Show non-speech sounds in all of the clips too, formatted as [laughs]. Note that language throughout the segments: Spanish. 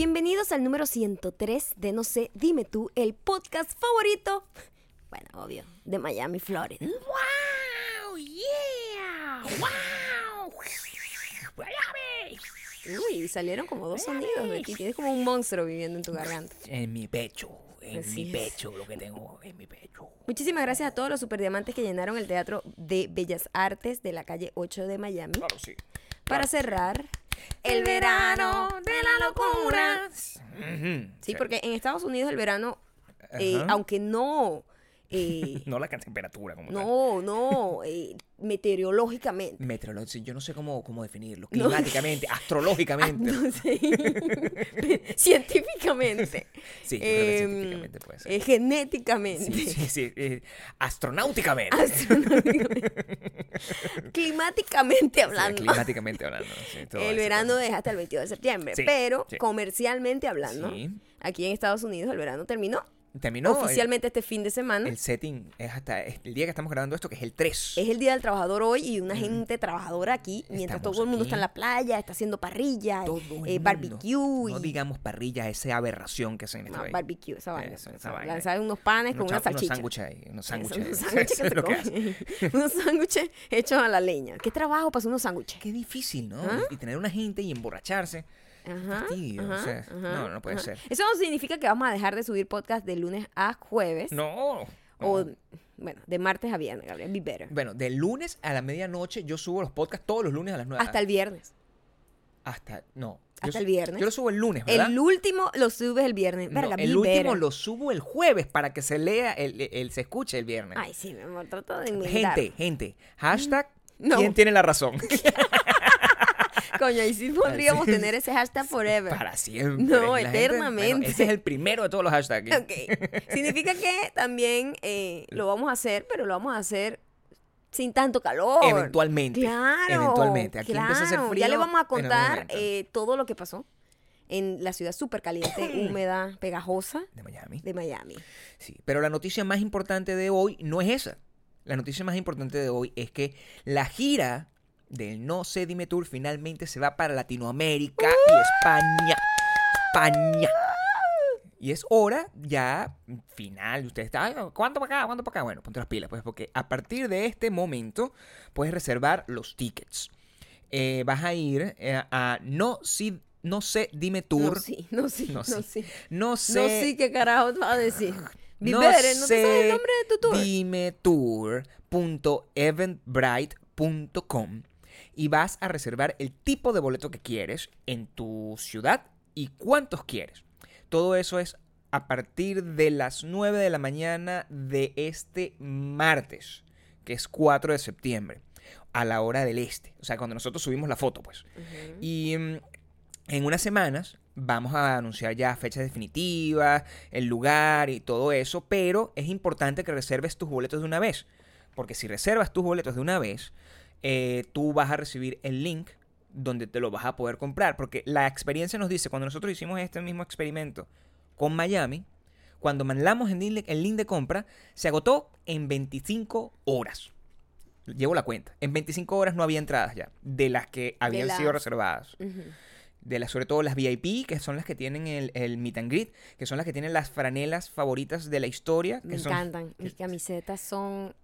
Bienvenidos al número 103 de No sé, dime tú, el podcast favorito, bueno, obvio, de Miami, Florida. ¡Wow! ¡Yeah! ¡Wow! Uy, salieron como dos sonidos de ti. Tienes como un monstruo viviendo en tu garganta. En mi pecho, en Así mi es. pecho, lo que tengo en mi pecho. Muchísimas gracias a todos los superdiamantes que llenaron el Teatro de Bellas Artes de la calle 8 de Miami. Claro, sí. Para cerrar el verano de la locura. Sí, porque en Estados Unidos el verano, eh, aunque no, eh, [laughs] No la temperatura como tal. no, no, eh, meteorológicamente. Meteorológico, sí, yo no sé cómo, cómo definirlo. No. Climáticamente, [laughs] astrológicamente. No sé. [laughs] Científicamente. Sí, yo creo que Em, científicamente puede ser. eh, genéticamente. Sí, sí, sí. eh, astronáuticamente. astronómicamente, Climáticamente Sí, hablando. climáticamente hablando. sí, el verano es hasta el 22 de septiembre, Sí, pero sí. comercialmente hablando, Sí. aquí en Estados Unidos el verano terminó Terminó. el- oficialmente este fin de semana. El setting es hasta el día que estamos grabando esto, que es el 3. Es el Día del Trabajador hoy y una gente trabajadora aquí, mientras Estamos todo el mundo aquí. está en la playa, está haciendo parrilla, eh, barbecue. mundo. No y- digamos parrilla, esa aberración que este no, barbecue, esa vaina. Eso, esa esa vaina. Lanzar unos panes con una cha- unos salchicha. sándwiches ahí, unos sándwiches. [laughs] se [laughs] unos sándwiches hechos a la leña. ¿Qué trabajo para hacer unos sándwiches? Qué difícil, ¿no? ¿Ah? Y tener una gente y emborracharse. Ajá, fastidio, o ajá, sea, ajá, no, no puede ser. Eso no significa que vamos a dejar de subir podcast de lunes a jueves. No. O, no. bueno, de martes a viernes, Gabriel. Be better. Bueno, de lunes a la medianoche yo subo los podcasts todos los lunes a las 9. Hasta el viernes. Hasta, no. hasta Yo el viernes. Yo lo subo el lunes, ¿verdad? El último lo subes el viernes. No, Verga, el último better. lo subo el jueves para que se lea, el, el- el- se escuche el viernes. Ay, sí, amor, trata de inventar. gente, gente. Hashtag, No. ¿quién tiene la razón? [laughs] Coño, y sí [laughs] podríamos tener ese hashtag forever. Para siempre. No, La gente- eternamente. bueno, ese es el primero de todos los hashtags. Ok. Significa que también eh, lo vamos a hacer, pero lo vamos a hacer sin tanto calor. Eventualmente. Claro. Eventualmente. Aquí claro. empieza a hacer frío. Ya le vamos a contar eh, todo lo que pasó en la ciudad súper caliente, [coughs] húmeda, pegajosa de Miami. de Miami. Sí, pero la noticia más importante de hoy no es esa. La noticia más importante de hoy es que la gira del No sé Dime Tour finalmente se va para Latinoamérica y España. España. Y es hora ya final. Usted está, "Ay, ¿cuánto para acá? ¿Cuánto para acá? Bueno, ponte las pilas, pues, porque a partir de este momento puedes reservar los tickets. Eh, vas a ir eh, a No, si, no sé Dime Tour. No, sí, no, sí, No, no, sí. sí. No No, sé. sí, ¿qué carajo te vas a decir? Vivere, ¿no te sabes el nombre de tu tour? dimetour.eventbrite.com y vas a reservar el tipo de boleto que quieres en tu ciudad y cuántos quieres. Todo eso es a partir de las 9 de la mañana de este martes, que es 4 de septiembre, a la hora del este. O sea, cuando nosotros subimos la foto, pues. Y mm, en unas semanas vamos a anunciar ya fechas definitivas, el lugar y todo eso, pero es importante que reserves tus boletos de una vez, porque si reservas tus boletos de una vez, eh, tú vas a recibir el link donde te lo vas a poder comprar, porque la experiencia nos dice, cuando nosotros hicimos este mismo experimento con Miami, cuando mandamos el link, el link de compra, se agotó en 25 horas. Llevo la cuenta. En 25 horas no había entradas ya, de las que habían sido reservadas de las, sobre todo las VIP, que son las que tienen el, el meet and greet, que son las que tienen las franelas favoritas de la historia. Me que son, encantan. Mis camisetas son,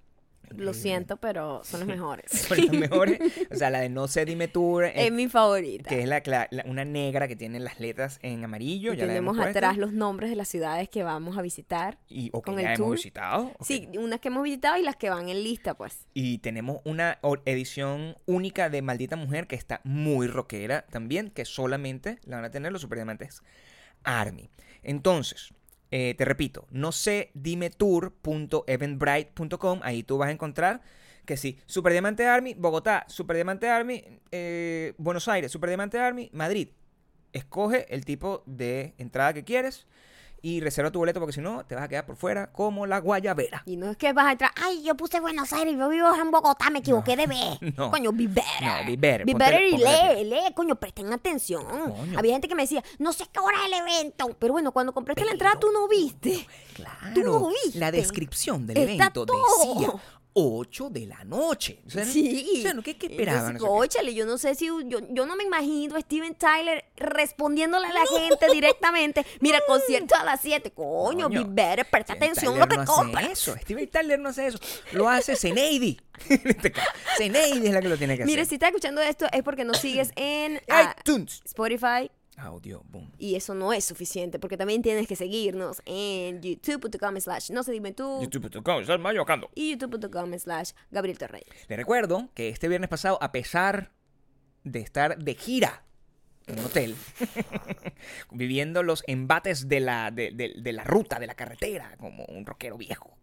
lo siento, pero son las [laughs] mejores. son las [laughs] mejores. O sea, la de No sé, dime tour, eh, es mi favorita. que es la, una negra que tiene las letras en amarillo. Y ya tenemos atrás los nombres de las ciudades que vamos a visitar. y, o que con ya el hemos tour. visitado. Sí, unas que hemos visitado y las que van en lista, pues. Y tenemos una edición única de Maldita Mujer que está muy rockera también, que solamente la van a tener los superdiamantes Army. Entonces, eh, te repito, no sé, dime tour.eventbrite.com, ahí tú vas a encontrar que sí, Superdiamante Army, Bogotá, Superdiamante Army, eh, Buenos Aires, Superdiamante Army, Madrid. Escoge el tipo de entrada que quieres y reserva tu boleto porque si no te vas a quedar por fuera como la guayabera. Y no es que vas a entrar, ay, yo puse Buenos Aires, yo vivo en Bogotá, me equivoqué de B. [laughs] No. Coño, be better. No, be better, Be ponte- better y lee, lee, coño, presten atención. Coño. Había gente que me decía, no sé qué hora es el evento. Pero bueno, cuando compraste la entrada, tú no viste. Claro. Tú no viste. La descripción del Está evento todo. decía 8 de la noche. O sea, Sí. o sea, ¿no? ¿qué, qué esperaban? Entonces, yo no sé si yo, yo no me imagino a Steven Tyler respondiéndole a la gente directamente. Mira, concierto a las 7. Coño, be better, presta atención Tyler lo que no hace eso. Steven Tyler no hace eso. Lo hace Zeneidi. [laughs] En este Zeneidi es la que lo tiene que Mire, hacer. si estás escuchando esto es porque nos sigues en [coughs] ah, iTunes. Spotify. Audio, boom. Y eso no es suficiente, porque también tienes que seguirnos en youtube.com slash no se dime tú YouTube.com, estás mayocando. y youtube.com slash Gabriel Torrey. Le recuerdo que este viernes pasado, a pesar de estar de gira en un hotel, [laughs] viviendo los embates de la, de, de- de la ruta, de la carretera, como un rockero viejo,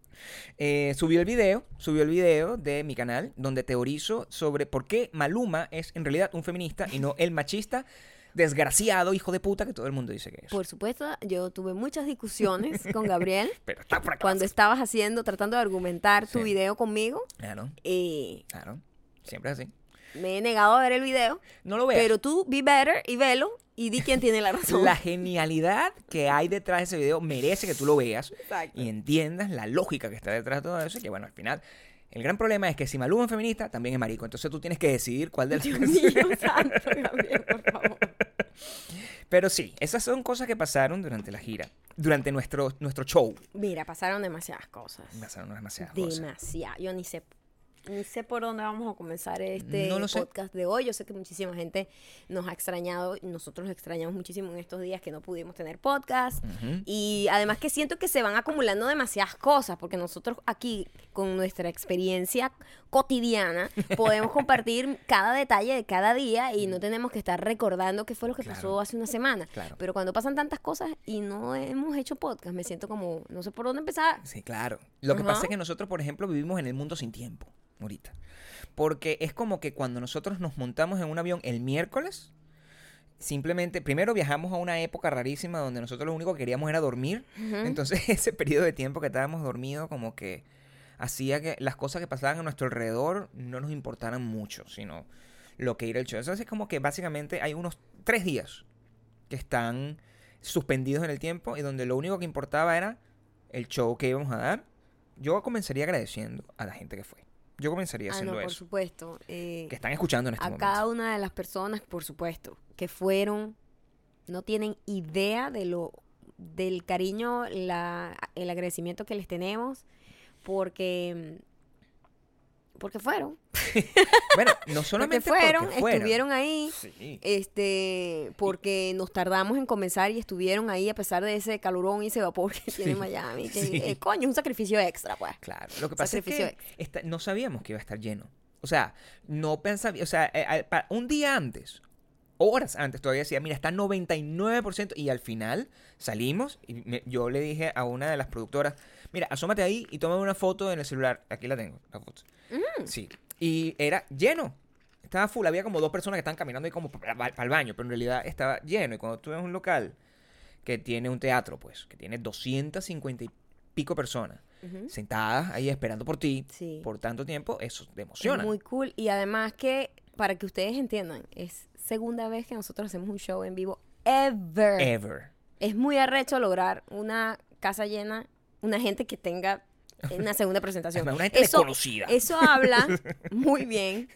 eh, subió el video, subió el video de mi canal, donde teorizo sobre por qué Maluma es en realidad un feminista y no el machista desgraciado hijo de puta que todo el mundo dice que es. Por supuesto, yo tuve muchas discusiones con Gabriel [laughs] Pero está por acá. cuando estabas haciendo, tratando de argumentar tu Sí. video conmigo. Claro, eh, claro. Siempre es así. me he negado a ver el video, No lo veas. pero tú be better y velo y di quién tiene la [laughs] razón. La genialidad que hay detrás de ese video merece que tú lo veas Exacto. y entiendas la lógica que está detrás de todo eso. Y que bueno, al final, el gran problema es que si Maluma es feminista, también es marico. Entonces tú tienes que decidir cuál de las Dios mío, santo, Gabriel, por favor. [laughs] Pero sí, esas son cosas que pasaron durante la gira, durante nuestro, nuestro show. Mira, pasaron demasiadas cosas. Pasaron demasiadas cosas. Demasiado. Yo ni sé, sé por dónde vamos a comenzar este No sé. podcast de hoy. Yo sé que muchísima gente nos ha extrañado. y Nosotros extrañamos muchísimo en estos días que no pudimos tener podcast. Y además que siento que se van acumulando demasiadas cosas, porque nosotros aquí, con nuestra experiencia cotidiana, [laughs] podemos compartir cada detalle de cada día y no tenemos que estar recordando qué fue lo que pasó hace una semana. Claro. Pero cuando pasan tantas cosas y no hemos hecho podcast, me siento como, no sé por dónde empezar. Sí, claro. Lo que pasa es que nosotros, por ejemplo, vivimos en el mundo sin tiempo, ahorita. Porque es como que cuando nosotros nos montamos en un avión el miércoles, simplemente, primero viajamos a una época rarísima donde nosotros lo único que queríamos era dormir. Entonces [laughs] ese periodo de tiempo que estábamos dormidos como que hacía que las cosas que pasaban a nuestro alrededor no nos importaran mucho, sino lo que era el show. Entonces es como que básicamente hay unos tres días que están suspendidos en el tiempo y donde lo único que importaba era el show que íbamos a dar. Yo comenzaría agradeciendo a la gente que fue. Yo comenzaría Ah, no, haciendo por eso. supuesto. Eh, Que están escuchando en este a momento. cada una de las personas, por supuesto, que fueron, no tienen idea de lo del cariño, la, el agradecimiento que les tenemos, porque porque fueron, [laughs] Bueno, no porque solamente fueron, porque fueron. estuvieron ahí, Sí. este, porque nos tardamos en comenzar y estuvieron ahí a pesar de ese calorón y ese vapor que tiene Miami, que sí. eh, coño, es un sacrificio extra, pues. Claro, lo que pasa es que esta- no sabíamos que iba a estar lleno. O sea, no pensaba, o sea, eh, un día antes, horas antes todavía decía, mira, está 99% y al final salimos y me- yo le dije a una de las productoras, mira, asómate ahí y toma una foto en el celular. Aquí la tengo, la foto. Mm. Sí. Y era lleno. Estaba full, había como dos personas que estaban caminando ahí como para, el baño, pero en realidad estaba lleno. Y cuando tú ves un local que tiene un teatro, pues, que tiene 250 y pico personas sentadas ahí esperando por ti Sí. por tanto tiempo, eso te Es emociona. muy cool. Y además que, para que ustedes entiendan, es segunda vez que nosotros hacemos un show en vivo ever. Ever. Es muy arrecho lograr una casa llena, una gente que tenga una segunda presentación. Además, [laughs] una gente eso, desconocida. eso habla [laughs] muy bien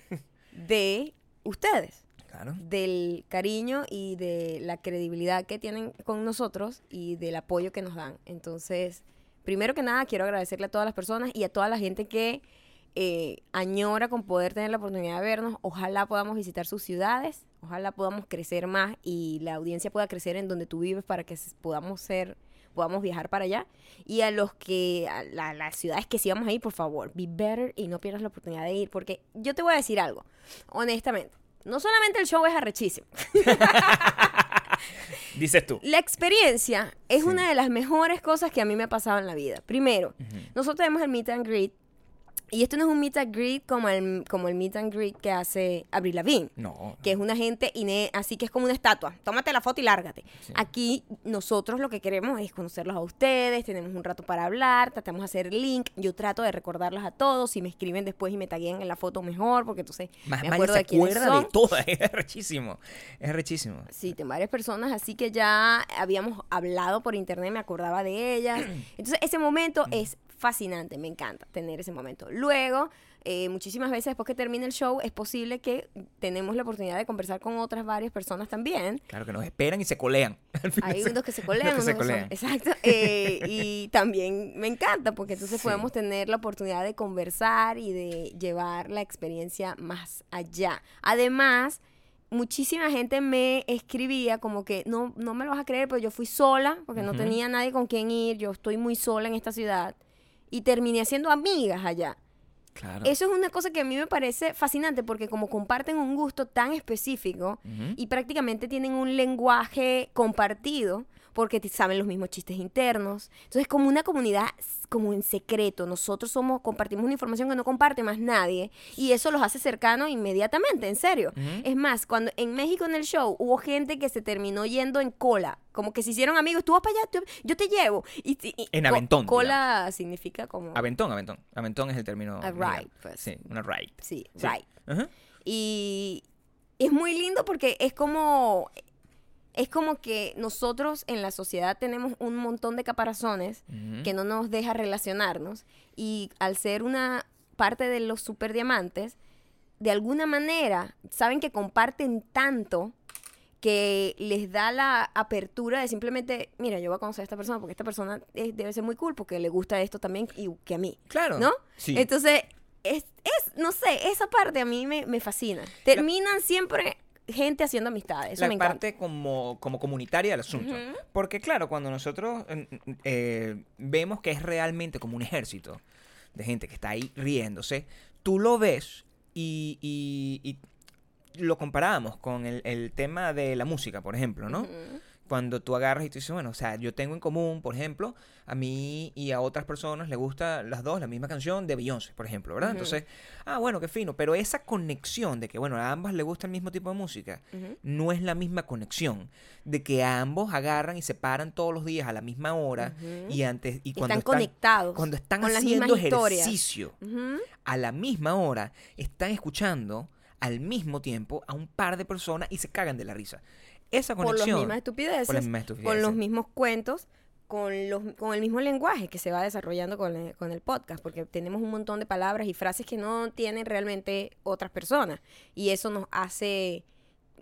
de ustedes, Claro. del cariño y de la credibilidad que tienen con nosotros y del apoyo que nos dan. Entonces, primero que nada, quiero agradecerle a todas las personas y a toda la gente que eh, añora con poder tener la oportunidad de vernos. Ojalá podamos visitar sus ciudades, ojalá podamos crecer más y la audiencia pueda crecer en donde tú vives para que podamos ser podamos viajar para allá y a los que a la- las ciudades que sí vamos a ir por favor be better y no pierdas la oportunidad de ir porque yo te voy a decir algo honestamente no solamente el show es arrechísimo [laughs] Dices tú. la experiencia es Sí. una de las mejores cosas que a mí me ha pasado en la vida. Primero, nosotros tenemos el meet and greet. Y esto no es un meet and greet como el, como el meet and greet que hace Avril Lavigne. No. Que es una gente, ine- así que es como una estatua. Tómate la foto y lárgate. Sí. Aquí nosotros lo que queremos es conocerlos a ustedes, tenemos un rato para hablar, tratamos de hacer link. Yo trato de recordarlos a todos. Si me escriben después y me taguean en la foto, mejor, porque entonces Más me acuerdo se de quiénes son. de todas. [laughs] Es rechísimo. Es rechísimo. Sí, de varias personas, así que ya habíamos hablado por internet, me acordaba de ellas. [clears throat] Entonces, ese momento es fascinante, me encanta tener ese momento. Luego, eh, muchísimas veces después que termine el show, es posible que tenemos la oportunidad de conversar con otras varias personas también. Claro, que nos esperan y se colean. [laughs] Hay se- unos que se [laughs] colean, que se unos que son- colean. exacto. [laughs] eh, y también me encanta porque entonces Sí. podemos tener la oportunidad de conversar y de llevar la experiencia más allá. Además, muchísima gente me escribía como que no, no me lo vas a creer, pero yo fui sola porque no tenía nadie con quien ir, yo estoy muy sola en esta ciudad y terminé haciendo amigas allá. Claro. Eso es una cosa que a mí me parece fascinante porque como comparten un gusto tan específico y prácticamente tienen un lenguaje compartido porque saben los mismos chistes internos. Entonces, como una comunidad como en secreto, nosotros somos compartimos una información que no comparte más nadie y eso los hace cercanos inmediatamente, en serio. Es más, cuando en México en el show hubo gente que se terminó yendo en cola, como que se hicieron amigos, tú vas para allá, tú- yo te llevo. Y, y- y En co- aventón, Cola significa como Aventón, aventón. Aventón es el término. A ride, pues. Sí, una ride. sí, Sí. Y es muy lindo porque es como es como que nosotros en la sociedad tenemos un montón de caparazones que no nos deja relacionarnos y al ser una parte de los superdiamantes, de alguna manera saben que comparten tanto que les da la apertura de simplemente, mira, yo voy a conocer a esta persona porque esta persona debe ser muy cool porque le gusta esto también y que a mí. Claro. ¿no? Sí. Entonces, es, es, no sé, esa parte a mí me, me fascina. Terminan siempre gente haciendo amistades. Eso la me encanta. parte como, como comunitaria del asunto. Porque claro, cuando nosotros eh, vemos que es realmente como un ejército de gente que está ahí riéndose, tú lo ves y, y- y lo comparamos con el, el tema de la música, por ejemplo, ¿no? Cuando tú agarras y tú dices, bueno, o sea, yo tengo en común, por ejemplo, a mí y a otras personas les gusta las dos la misma canción de Beyoncé, por ejemplo, ¿verdad? Entonces, ah, bueno, qué fino, pero esa conexión de que, bueno, a ambas les gusta el mismo tipo de música, no es la misma conexión de que ambos agarran y se paran todos los días a la misma hora y antes y cuando están, están, conectados. cuando están con haciendo ejercicio a la misma hora están escuchando al mismo tiempo a un par de personas y se cagan de la risa. Esa Por las conexión mismas estupideces. por las mismas Con los estupideces. mismos cuentos. Con, los, con el mismo lenguaje que se va desarrollando con el, con el podcast, porque tenemos un montón de palabras y frases que no tienen realmente otras personas. Y eso nos hace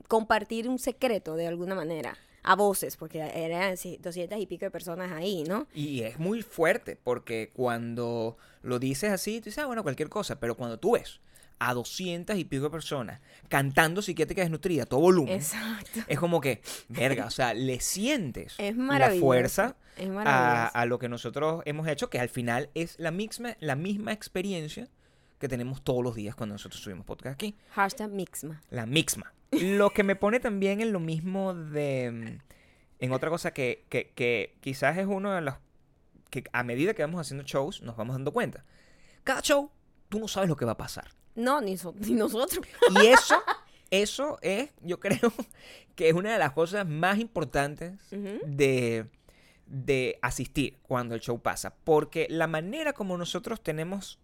compartir un secreto de alguna manera, a voces, porque eran sí, 200 y pico de personas ahí, ¿no? Y es muy fuerte porque cuando lo dices así, tú dices, ah, bueno, cualquier cosa, pero cuando tú ves a 200 y pico de personas cantando psiquiátrica desnutrida a todo volumen, Exacto. es como que, verga, o sea, le sientes Es la fuerza Es a, lo que nosotros hemos hecho, que al final es la misma, la misma experiencia que tenemos todos los días cuando nosotros subimos podcast aquí. Hashtag Mixma. La misma. Lo que me pone también en lo mismo de... En otra cosa que, que, que quizás es uno de los... que a medida que vamos haciendo shows nos vamos dando cuenta. Cada show, tú no sabes lo que va a pasar. No, ni, so- ni nosotros. Y eso, eso es, yo creo, que es una de las cosas más importantes de, de asistir cuando el show pasa. Porque la manera como nosotros tenemos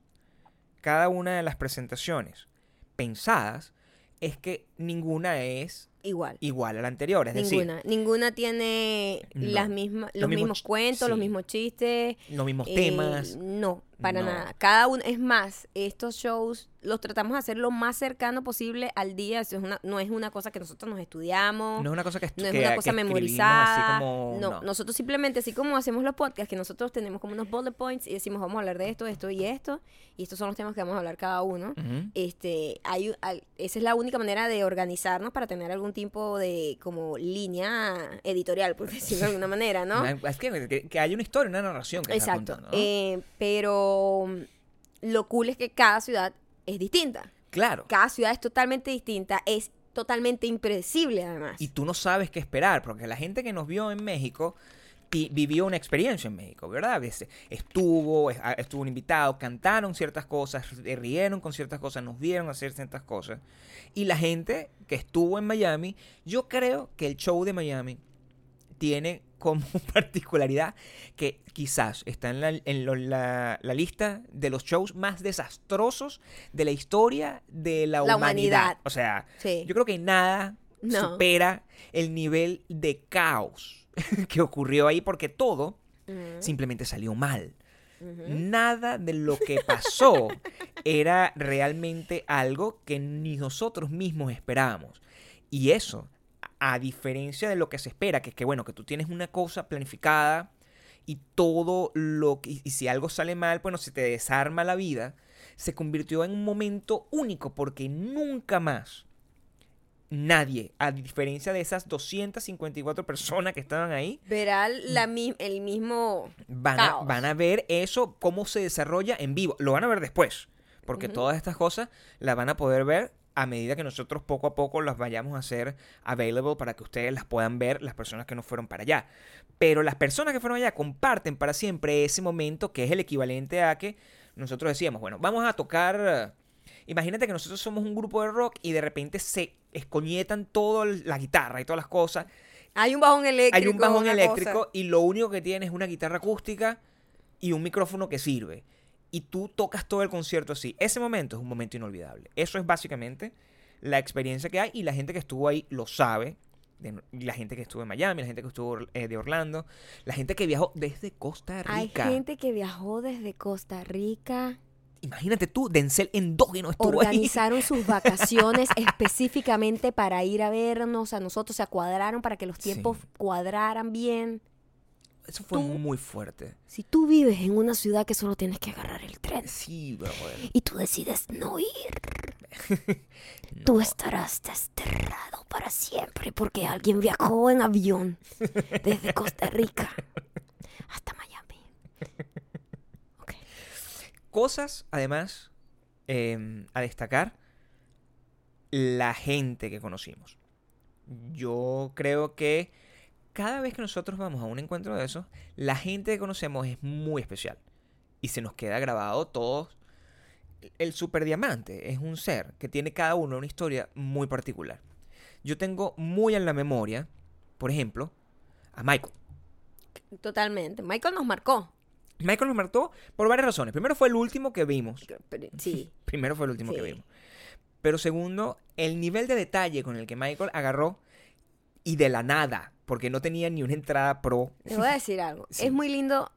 cada una de las presentaciones pensadas es que ninguna es Igual. igual a la anterior. Es decir, Ninguna. Ninguna tiene No. las mismas, Los los, mismos cuentos, los mismos chistes. los mismos eh, temas. No, para No. nada. Cada uno, es más, estos shows los tratamos de hacer lo más cercano posible al día. Eso es una, no es una cosa que nosotros nos estudiamos. No es una cosa que, No es una que cosa memorizada. Así como, no, nosotros simplemente, así como hacemos los podcasts, que nosotros tenemos como unos bullet points y decimos, vamos a hablar de esto, esto y esto, y estos son los temas que vamos a hablar cada uno. Este, hay, al- esa es la única manera de organizarnos para tener algún tipo de como línea editorial, por [laughs] decirlo de alguna manera, ¿no? [laughs] Es que, que, que hay una historia, una narración que Exacto. contando. ¿no? Eh, pero mm, lo cool es que cada ciudad es distinta. claro. Cada ciudad es totalmente distinta, es totalmente impredecible además. y tú no sabes qué esperar, porque la gente que nos vio en México vivió una experiencia en México, ¿verdad? Estuvo, es- estuvo un invitado, cantaron ciertas cosas, ri- rieron con ciertas cosas, nos vieron hacer ciertas cosas. Y la gente que estuvo en Miami, yo creo que el show de Miami tiene como [laughs] particularidad que quizás está en, la, en lo- la- la lista de los shows más desastrosos de la historia de la, La humanidad. humanidad. O sea, Sí. yo creo que nada No. supera el nivel de caos [laughs] que ocurrió ahí porque todo simplemente salió mal. Nada de lo que pasó era realmente algo que ni nosotros mismos esperábamos. Y eso, a diferencia de lo que se espera, que es que, bueno, que tú tienes una cosa planificada y todo lo que, y si algo sale mal, bueno, se te desarma la vida, se convirtió en un momento único porque nunca más nadie, a diferencia de esas 254 personas que estaban ahí, Verá la mi- el mismo van a, caos. van a ver eso, cómo se desarrolla en vivo. Lo van a ver después, porque todas estas cosas las van a poder ver a medida que nosotros poco a poco las vayamos a hacer available para que ustedes las puedan ver, las personas que no fueron para allá. Pero las personas que fueron allá comparten para siempre ese momento que es el equivalente a que nosotros decíamos, bueno, vamos a tocar... Imagínate que nosotros somos un grupo de rock y de repente se escoñetan toda la guitarra y todas las cosas Hay un bajón eléctrico. hay un bajón eléctrico cosa. y lo único que tienes es una guitarra acústica y un micrófono que sirve. Y tú tocas todo el concierto así. Ese momento es un momento inolvidable. Eso es básicamente la experiencia que hay y la gente que estuvo ahí lo sabe. De- la gente que estuvo en Miami, la gente que estuvo eh, de Orlando, la gente que viajó desde Costa Hay Rica. gente que viajó desde Costa Rica. Imagínate tú, Denzel Endógeno estuvo ahí. Organizaron sus [laughs] vacaciones específicamente para ir a vernos a nosotros. Se cuadraron para que los tiempos Sí. cuadraran bien. Eso fue tú- muy fuerte. Si tú vives en una ciudad que solo tienes que agarrar el tren Sí, brother. y tú decides no ir, [laughs] tú estarás desterrado para siempre porque alguien viajó en avión desde Costa Rica hasta Miami. Cosas, además, eh, a destacar, la gente que conocimos. Yo creo que cada vez que nosotros vamos a un encuentro de esos, la gente que conocemos es muy especial. Y se nos queda grabado todos. El superdiamante es un ser que tiene cada uno una historia muy particular. Yo tengo muy en la memoria, por ejemplo, a Michael. Totalmente. Michael nos marcó. Michael nos marcó por varias razones. Primero fue el último que vimos. Sí. [laughs] Primero fue el último que vimos. Pero segundo, el nivel de detalle con el que Michael agarró y de la nada, porque no tenía ni una entrada pro. Te voy a decir algo. [laughs] Sí. Es muy lindo.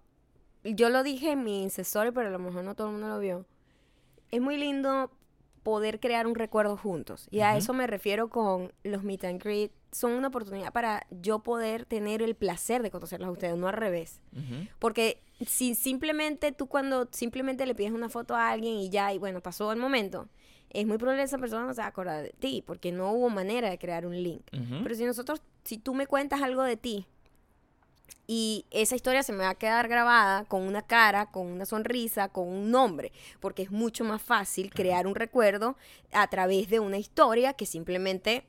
Yo lo dije en mi Story, pero a lo mejor no todo el mundo lo vio. Es muy lindo poder crear un recuerdo juntos. Y a Ujú. eso me refiero con los meet and greet. Son una oportunidad para yo poder tener el placer de conocerlos a ustedes, no al revés. Porque si simplemente tú cuando simplemente le pides una foto a alguien y ya, y bueno, pasó el momento, es muy probable que esa persona no se va a acordar de ti, porque no hubo manera de crear un link. Ujú. Pero si nosotros, si tú me cuentas algo de ti y esa historia se me va a quedar grabada con una cara, con una sonrisa, con un nombre, porque es mucho más fácil crear un recuerdo a través de una historia que simplemente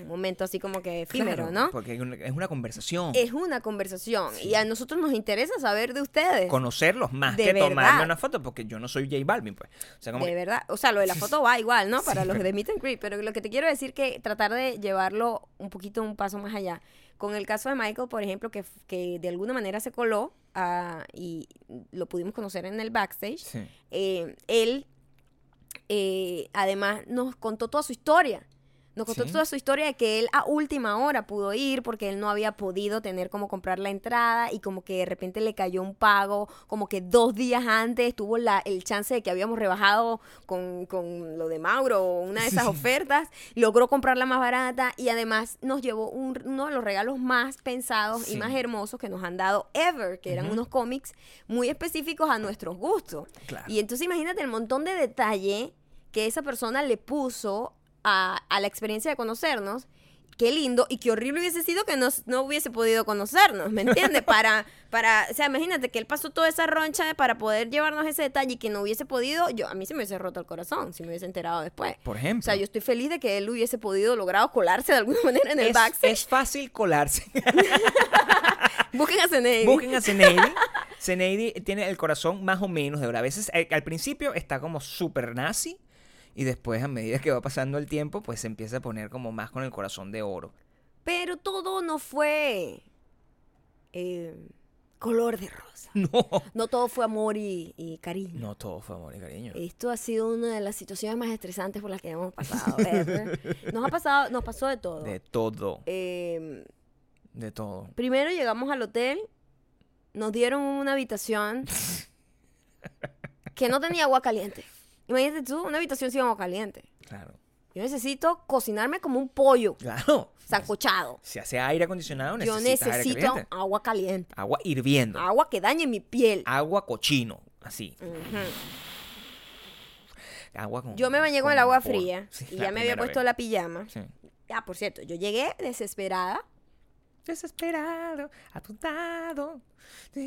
un momento así como que efímero, Claro, ¿no? Porque es una- es conversación. Es una conversación y a nosotros nos interesa saber de ustedes. Conocerlos más De que tomarme verdad. una foto, porque yo no soy J Balvin, pues. O sea, como De que- verdad, o sea, lo de la foto va igual, ¿no? Para Sí, los pero- de Meet and Greet, pero lo que te quiero decir que tratar de llevarlo un poquito un paso más allá. Con el caso de Michael, por ejemplo, que, que de alguna manera se coló ah, y lo pudimos conocer en el backstage, Sí. eh, él eh, además nos contó toda su historia. Nos contó Sí. toda su historia de que él a última hora pudo ir porque él no había podido tener como comprar la entrada y como que de repente le cayó un pago, como que dos días antes tuvo la, el chance de que habíamos rebajado con, con lo de Mauro una de esas ofertas, logró comprarla más barata y además nos llevó un- uno de los regalos más pensados y más hermosos que nos han dado ever, que eran unos cómics muy específicos a nuestros gustos. Claro. Y entonces imagínate el montón de detalle que esa persona le puso a, a la experiencia de conocernos. Qué lindo y qué horrible hubiese sido que nos- no hubiese podido conocernos, ¿me entiendes? [laughs] Para, para, o sea, imagínate que él pasó toda esa roncha para poder llevarnos ese detalle y que no hubiese podido, yo, a mí se me hubiese roto el corazón si me hubiese enterado después. Por O ejemplo. sea, yo estoy feliz de que él hubiese podido logrado colarse de alguna [laughs] manera en el es, backstage. es fácil colarse. [laughs] Busquen a Zenei. Busquen a Zeneidi. Zeneidi tiene el corazón más o menos de oro. A veces eh, al principio está como súper nazi y después a medida que va pasando el tiempo pues se empieza a poner como más con el corazón de oro. Pero todo no fue eh, color de rosa. [laughs] No. No todo fue amor y, y cariño. No todo fue amor y cariño. Esto ha sido una de las situaciones más estresantes por las que hemos pasado. [laughs] Nos ha pasado, nos pasó de todo. De todo. Eh, De todo. primero llegamos al hotel, nos dieron una habitación [laughs] que no tenía agua caliente. Imagínate tú, una habitación sin agua caliente. Claro. Yo necesito cocinarme como un pollo Claro. sancochado. Si hace aire acondicionado, Yo aire necesito caliente. agua caliente. Agua hirviendo. Agua que dañe mi piel. Agua cochino. Así. Agua con. Yo me bañé con el agua vapor. fría Sí, y ya me había puesto vez. la pijama. Sí. Ah, por cierto, yo llegué desesperada. Desesperado, atontado.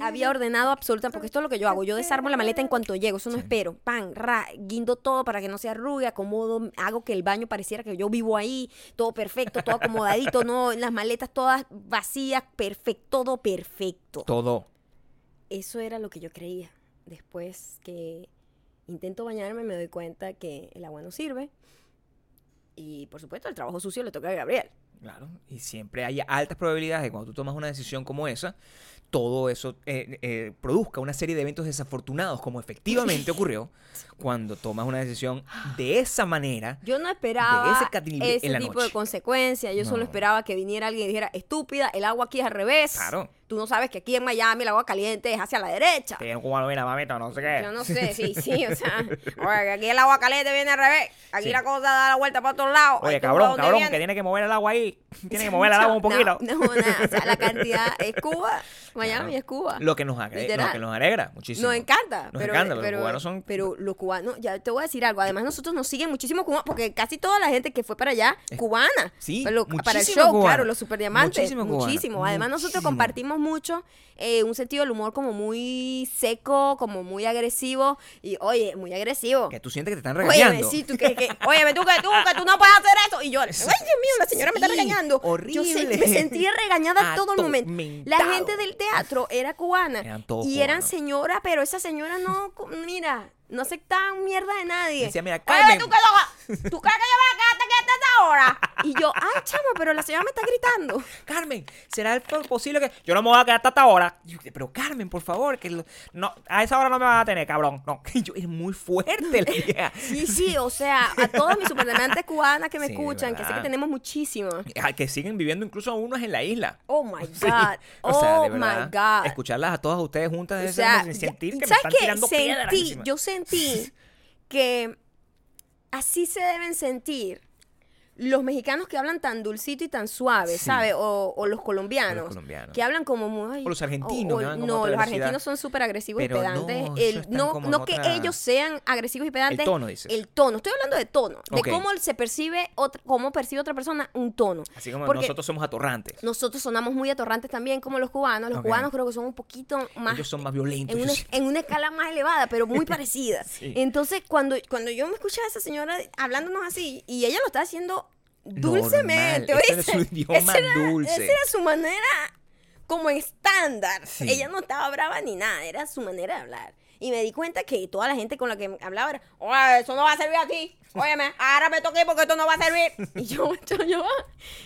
Había ordenado absolutamente, porque esto es lo que yo hago. Yo desarmo la maleta en cuanto llego, eso no espero. Pan, ra, guindo todo para que no se arrugue, acomodo, hago que el baño pareciera que yo vivo ahí, todo perfecto, todo acomodadito, no, las maletas todas vacías, perfecto, todo perfecto. Todo. Eso era lo que yo creía. Después que intento bañarme, me doy cuenta que el agua no sirve. Y por supuesto, el trabajo sucio le toca a Gabriel. Claro. Y siempre hay altas probabilidades de cuando tú tomas una decisión como esa, todo eso eh, eh, produzca una serie de eventos desafortunados, como efectivamente [laughs] ocurrió cuando tomas una decisión de esa manera. Yo no esperaba ese tipo noche. de consecuencias. Yo solo esperaba que viniera alguien y dijera, estúpida, el agua aquí es al revés. Claro. Tú no sabes que aquí en Miami el agua caliente es hacia la derecha. Un cubano, mira, mamita, no sé qué. Yo no sé, sí, [laughs] sí, o sea, oye, que aquí el agua caliente viene al revés. Aquí Sí. la cosa da la vuelta para otro lado. Oye, Ay, ¿tú cabrón, cabrón, que tiene que mover el agua ahí. [laughs] Tiene que mover el agua un poquito. No, no, nada. O sea, la cantidad es Cuba. Miami Claro. es Cuba. Lo que nos, agre- Literal. lo que nos alegra muchísimo. Nos encanta. Nos pero, encanta, los pero- cubanos son- Pero los cubanos, ya te voy a decir algo. Además, nosotros nos siguen muchísimos cubanos, porque casi toda la gente que fue para allá, Es- cubana. sí, Pero para el show, claro, los superdiamantes. Muchísimos cubanos. Muchísimo. Además, nosotros Muchísimo. compartimos mucho eh, un sentido del humor como muy seco, como muy agresivo. Y, oye, muy agresivo. Que tú sientes que te están Oye, regañando. sí, tú que, que, óyeme, tú que tú, que tú no puedes hacer eso. Y yo, [laughs] ay, Dios mío, la señora me está regañando. Yo horrible. me sentía regañada [laughs] todo el momento. La gente del teatro era cubana. Eran y eran señoras, pero esa señora no, mira, no aceptaban mierda de nadie. Decía, mira, Carmen. ¿tú, qué loca? ¿Tú crees que yo voy a quedarte quieta hasta ahora? Y yo, ay, chamo, pero la señora me está gritando. [laughs] Carmen, ¿será posible que yo no me voy a quedar hasta esta hora? Y yo, Pero Carmen, por favor, que lo- no, a esa hora no me vas a tener, cabrón. No, [laughs] yo, es muy fuerte la [laughs] idea. Sí, sí, o sea, a todas mis superdemantes cubanas que me Sí, escuchan, que sé que ¿verdad? tenemos muchísimas. Que siguen viviendo incluso unos en la isla. Oh my Sí. God. O sea, oh de my verdad, God. Escucharlas a todas ustedes juntas O debe sea, ser sentir ya- que me ¿sabes están tirando piedras Sentí, encima. yo sentí [laughs] que así se deben sentir los mexicanos que hablan tan dulcito y tan suave, Sí. ¿sabes? O, o los colombianos. colombianos. Que hablan como muy... O los argentinos, que no, los argentinos son súper agresivos Pero y pedantes. El- no no que ellos sean agresivos y pedantes. tono, dices. El tono. Estoy hablando de tono. De cómo se percibe, otra, cómo percibe otra persona un tono. Así como Porque nosotros somos atorrantes. nosotros sonamos muy atorrantes también como los cubanos. Los cubanos creo que son un poquito más Ellos son más violentos. en una, en una escala más elevada, pero muy [laughs] parecida. Sí. Entonces, cuando, cuando yo me escuchaba a esa señora hablándonos así, y ella lo estaba haciendo dulcemente, Normal, ese era ¿oíste? su idioma Esa era- dulce. Esa era su manera como estándar. Sí. Ella no estaba brava ni nada, era su manera de hablar. Y me di cuenta que toda la gente con la que hablaba era, oye, eso no va a servir aquí. Óyeme, ahora me toqué porque esto no va a servir. [laughs] Y yo, yo, yo,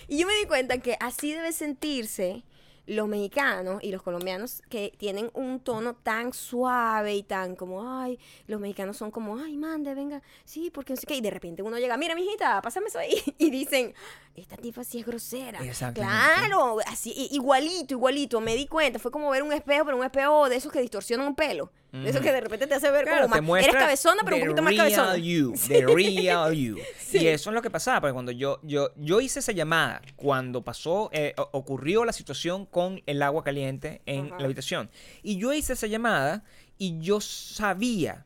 y yo me di cuenta que así debe sentirse los mexicanos y los colombianos que tienen un tono tan suave y tan como, ay, los mexicanos son como, ay, mande, venga, sí, porque no sé qué. Y de repente uno llega, mira, mijita, pásame eso ahí. [laughs] Y dicen, esta tipa sí es grosera. Claro, así, igualito, igualito. Me di cuenta, fue como ver un espejo, pero un espejo de esos que distorsionan un pelo. De esos que de repente te hace ver Claro, como más. Eres cabezona, pero un poquito más real cabezona. You, The real you. [laughs] Y eso es lo que pasaba, porque cuando yo, yo, yo hice esa llamada, cuando pasó, eh, ocurrió la situación con el agua caliente en Ajá. la habitación. Y yo hice esa llamada y yo sabía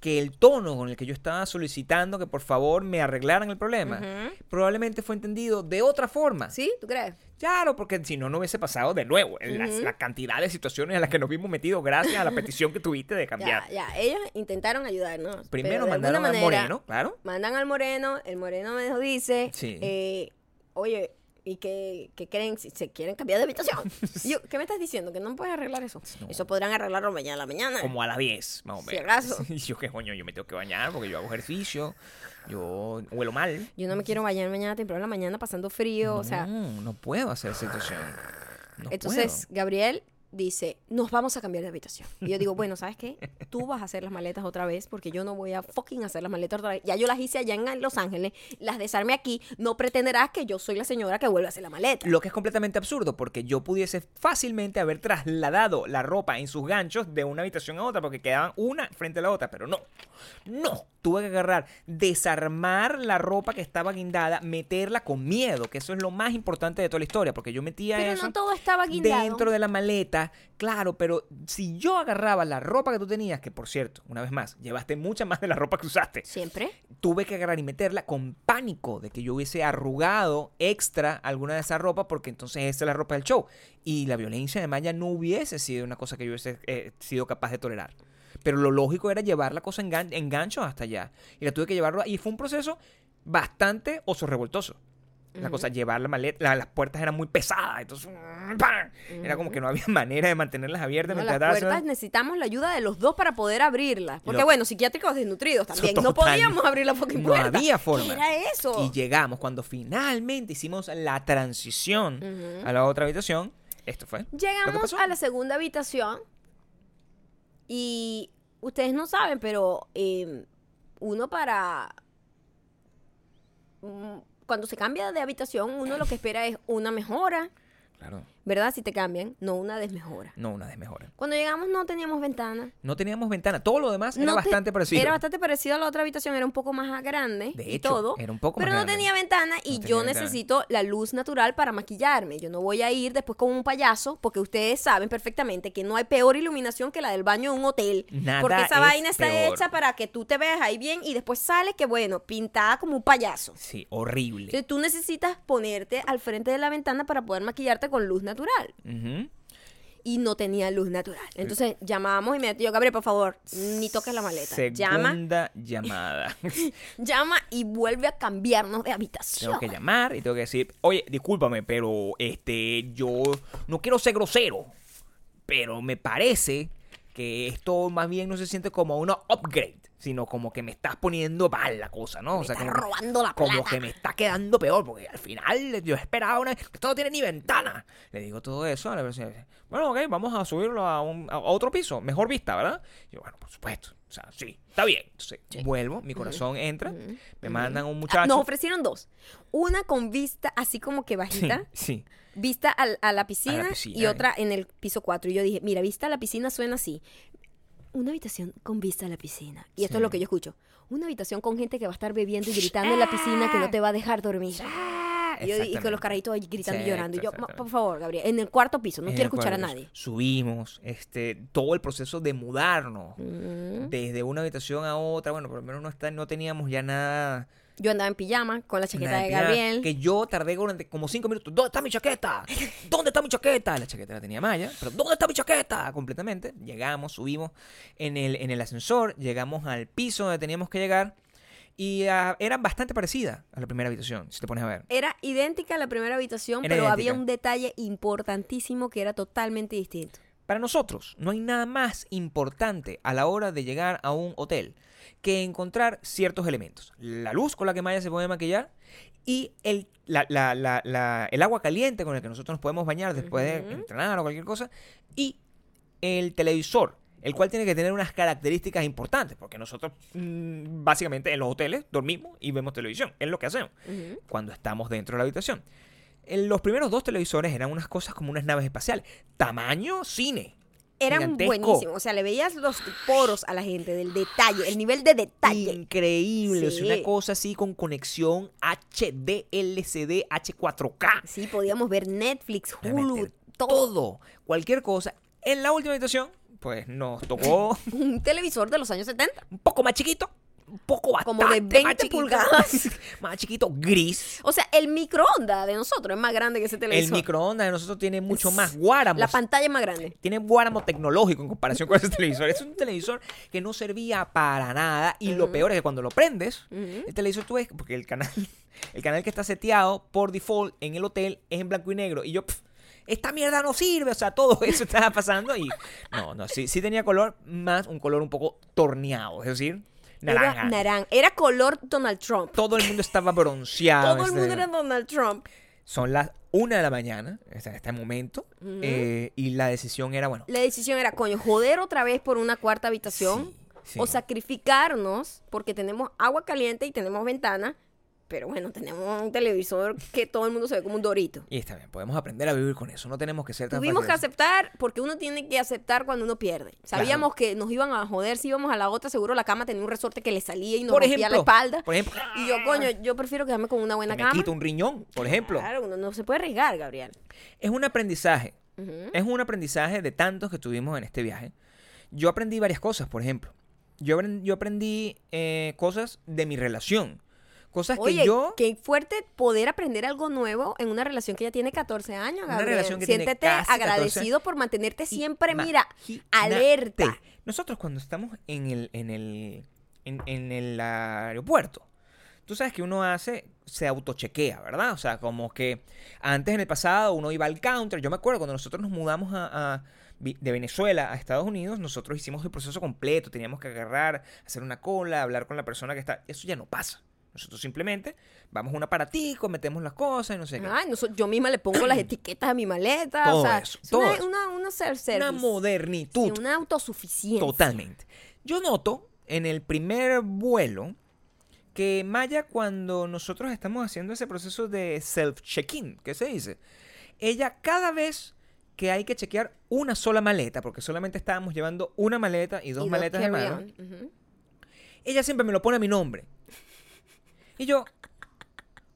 que el tono con el que yo estaba solicitando que por favor me arreglaran el problema, probablemente fue entendido de otra forma. ¿Sí? ¿Tú crees? Claro, porque si no, no hubiese pasado de nuevo en las- Ujú. la cantidad de situaciones en las que nos vimos metidos gracias a la petición que tuviste de cambiar. Ya, ya. Ellos intentaron ayudarnos. Primero mandaron a manera, Moreno, claro. Mandan al Moreno, el Moreno me dice, Sí. eh, oye, ¿y qué, qué creen? Si se quieren cambiar de habitación. [laughs] Yo, ¿qué me estás diciendo? ¿Que no puedes arreglar eso? No. Eso podrán arreglarlo mañana a la mañana. Como a las 10, más o Si menos. [laughs] Y yo, ¿qué coño? Yo me tengo que bañar porque yo hago ejercicio. Yo huelo mal. Yo no me quiero bañar mañana temprano en la mañana pasando frío, o sea... No, no puedo hacer esa situación. No Entonces, Gabriel dice, nos vamos a cambiar de habitación. Y yo digo, [laughs] bueno, ¿sabes qué? Tú vas a hacer las maletas otra vez porque yo no voy a fucking hacer las maletas otra vez. Ya yo las hice allá en Los Ángeles, las desarme aquí. No pretenderás que yo soy la señora que vuelve a hacer la maleta. Lo que es completamente absurdo, porque yo pudiese fácilmente haber trasladado la ropa en sus ganchos de una habitación a otra, porque quedaban una frente a la otra, pero no. No. Tuve que agarrar, desarmar la ropa que estaba guindada, meterla con miedo, que eso es lo más importante de toda la historia, porque yo metía Pero eso no todo estaba guindado. dentro de la maleta, claro, pero si yo agarraba la ropa que tú tenías, que por cierto, una vez más, llevaste mucha más de la ropa que usaste, Siempre. tuve que agarrar y meterla con pánico de que yo hubiese arrugado extra alguna de esa ropa porque entonces esa es la ropa del show. Y la violencia de Maya no hubiese sido una cosa que yo hubiese eh, sido capaz de tolerar. Pero lo lógico era llevar la cosa en, gan- en ganchos hasta allá. Y la tuve que llevarlo. Y fue un proceso bastante oso revoltoso. La cosa, llevar la maleta, la- las puertas eran muy pesadas. Entonces, ¡pam! era como que no había [laughs] manera de mantenerlas abiertas. No, las haciendo- puertas necesitamos la ayuda de los dos para poder abrirlas. Porque Lo- bueno, psiquiátricos desnutridos también. No podíamos abrir la fucking No puerta. había forma. ¿Qué era eso? Y llegamos, cuando finalmente hicimos la transición a la otra habitación, esto fue. Llegamos a la segunda habitación y ustedes no saben, pero eh, uno para... Cuando se cambia de habitación, uno lo que espera es una mejora, Claro, ¿verdad? Si te cambian, no una desmejora. no una desmejora. Cuando llegamos no teníamos ventana. No teníamos ventana, todo lo demás era No te- bastante parecido. Era bastante parecido a la otra habitación, era un poco más grande De y hecho, todo. era un poco pero más no grande. tenía ventana y No yo ventana. necesito la luz natural para maquillarme. Yo no voy a ir después con un payaso porque ustedes saben perfectamente que no hay peor iluminación que la del baño de un hotel. Nada porque esa es vaina está peor. hecha para que tú te veas ahí bien y después sales que bueno, pintada como un payaso. Sí, horrible. Entonces tú necesitas ponerte al frente de la ventana para poder maquillarte con luz natural. Ujú. Y no tenía luz natural. Entonces llamábamos y me yo, Gabriel, por favor, ni toques la maleta. Llama Segunda llamada. [laughs] llama y vuelve a cambiarnos de habitación. tengo que llamar y tengo que decir, oye, discúlpame, pero este, yo no quiero ser grosero, pero me parece que esto más bien no se siente como una upgrade, sino como que me estás poniendo mal la cosa, ¿no? Me está como, robando la como que me está quedando peor, porque al final yo esperaba una... que Esto no tiene ni ventana. Le digo todo eso a la persona. dice, Bueno, ok, vamos a subirlo a, un- a otro piso, mejor vista, ¿verdad? Y yo, bueno, por supuesto. O sea, sí, está bien. Entonces, vuelvo, mi corazón entra, me mandan un Ah, muchacho. Nos ofrecieron dos. Una con vista así como que bajita, [laughs] sí. vista al- a, la piscina, piscina, y eh. otra en el piso 4. Y yo dije, mira, vista a la piscina suena así. Una habitación con vista a la piscina. Y esto Sí. es lo que yo escucho. Una habitación con gente que va a estar bebiendo y gritando en la piscina que no te va a dejar dormir. Y, yo- y con los carritos ahí gritando y llorando. Y yo, "Ma- exactamente. por favor, Gabriel, en el cuarto piso, no En quiero escuchar a nadie. Subimos, este, todo el proceso de mudarnos Mm. desde una habitación a otra. Bueno, por lo menos no, está, no teníamos ya nada. Yo andaba en pijama con la chaqueta de pijama, Gabriel. Que yo tardé durante como cinco minutos. ¿Dónde está mi chaqueta? ¿Dónde está mi chaqueta? La chaqueta la tenía Maya, pero ¿dónde está mi chaqueta? Completamente. Llegamos, subimos en el, en el ascensor, llegamos al piso donde teníamos que llegar. Y ah, era bastante parecida a la primera habitación, si te pones a ver. Era idéntica a la primera habitación, Era pero había un detalle importantísimo que era totalmente distinto. Para nosotros, no hay nada más importante a la hora de llegar a un hotel que encontrar ciertos elementos. La luz con la que Maya se puede maquillar y el, la- la- la- el agua caliente con el que nosotros nos podemos bañar después de entrenar o cualquier cosa. Y el televisor, el cual tiene que tener unas características importantes, porque nosotros mm, básicamente en los hoteles dormimos y vemos televisión, es lo que hacemos cuando estamos dentro de la habitación. En los primeros dos televisores eran unas cosas como unas naves espaciales. Tamaño cine. Eran Gigantesco. buenísimos. O sea, le veías los poros a la gente, del detalle, el nivel de detalle. Increíble. o sea, Sí. una cosa así con conexión HD, LCD, H4K. Sí, podíamos ver Netflix, Hulu, todo. Todo. Cualquier cosa. En la última habitación, pues nos tocó [laughs] Un televisor de los años 70. un poco más chiquito. Un poco bastante Como de más 20 chiquito. pulgadas. [laughs] más chiquito, gris. O sea, el microondas de nosotros es más grande que ese El televisor. microondas de nosotros tiene mucho Es- más guáramos. La pantalla es más grande. tiene guáramo tecnológico en comparación con ese [laughs] televisor. Es un televisor que no servía para nada. Y lo peor es que cuando lo prendes, Ujú. el televisor tú ves, porque el canal, [laughs] el canal que está seteado por default en el hotel es en blanco y negro. Y yo, pf, esta mierda no sirve. O sea, todo eso estaba pasando. Y no, no, sí, sí tenía color, más un color un poco torneado. Es decir, naranja. Era naranja. Era color Donald Trump. todo el mundo estaba bronceado. Todo el mundo era Donald Trump. Son las una de la mañana, en este momento, eh, y la decisión era, bueno, La decisión era, coño, joder otra vez por una cuarta habitación sí, sí. o sacrificarnos porque tenemos agua caliente y tenemos ventana, pero bueno, tenemos un televisor que todo el mundo se ve como un dorito. Y está bien, podemos aprender a vivir con eso, no tenemos que ser tan Tuvimos que aceptar porque uno tiene que aceptar cuando uno pierde. Sabíamos que nos iban a joder si íbamos a la otra, seguro la cama tenía un resorte que le salía y nos Por rompía ejemplo, la espalda. por ejemplo, Y yo, coño, yo prefiero quedarme con una buena me cama. quito un riñón, por ejemplo. Claro, uno no se puede arriesgar, Gabriel. Es un aprendizaje. Es un aprendizaje de tantos que tuvimos en este viaje. Yo aprendí varias cosas, por ejemplo. Yo, apren- yo aprendí eh, cosas de mi relación. Cosas Oye, que yo... qué fuerte poder aprender algo nuevo en una relación que ya tiene 14 años, Una Gabriel. relación que tiene Siéntete casi 14 agradecido por mantenerte siempre, mira, alerta. Nosotros cuando estamos en el, en el, en, en el aeropuerto, tú sabes que uno hace, se autochequea, ¿verdad? O sea, como que antes en el pasado uno iba al counter. Yo me acuerdo cuando nosotros nos mudamos a, de Venezuela a Estados Unidos, nosotros hicimos el proceso completo, teníamos que agarrar, hacer una cola, hablar con la persona que está. Eso ya no pasa. Nosotros simplemente vamos a un aparatico, metemos las cosas y no sé qué. Ay, no yo misma le pongo las etiquetas a mi maleta. Todo o sea, eso, es todo una, eso. una, una self-service. Una modernitud. Sí, una autosuficiencia. Totalmente. Yo noto en el primer vuelo que Maya, cuando nosotros estamos haciendo ese proceso de self-check-in, ¿qué se dice? Ella cada vez que hay que chequear una sola maleta, porque solamente estábamos llevando una maleta y dos Y maletas de mano, ella siempre me lo pone a mi nombre. Y yo,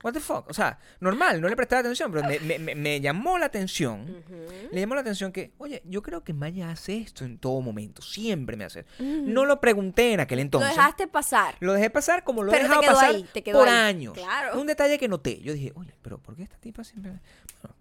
what the fuck? O sea, normal, no le prestaba atención, pero me, me- llamó la atención. Le llamó la atención que, oye, yo creo que Maya hace esto en todo momento. Siempre me hace. No lo pregunté en aquel entonces. Lo dejaste pasar. Lo dejé pasar como lo he dejado pasar ahí, por ahí. años. Claro. Un detalle que noté. Yo dije, oye, pero ¿por qué esta tipa siempre.? Bueno,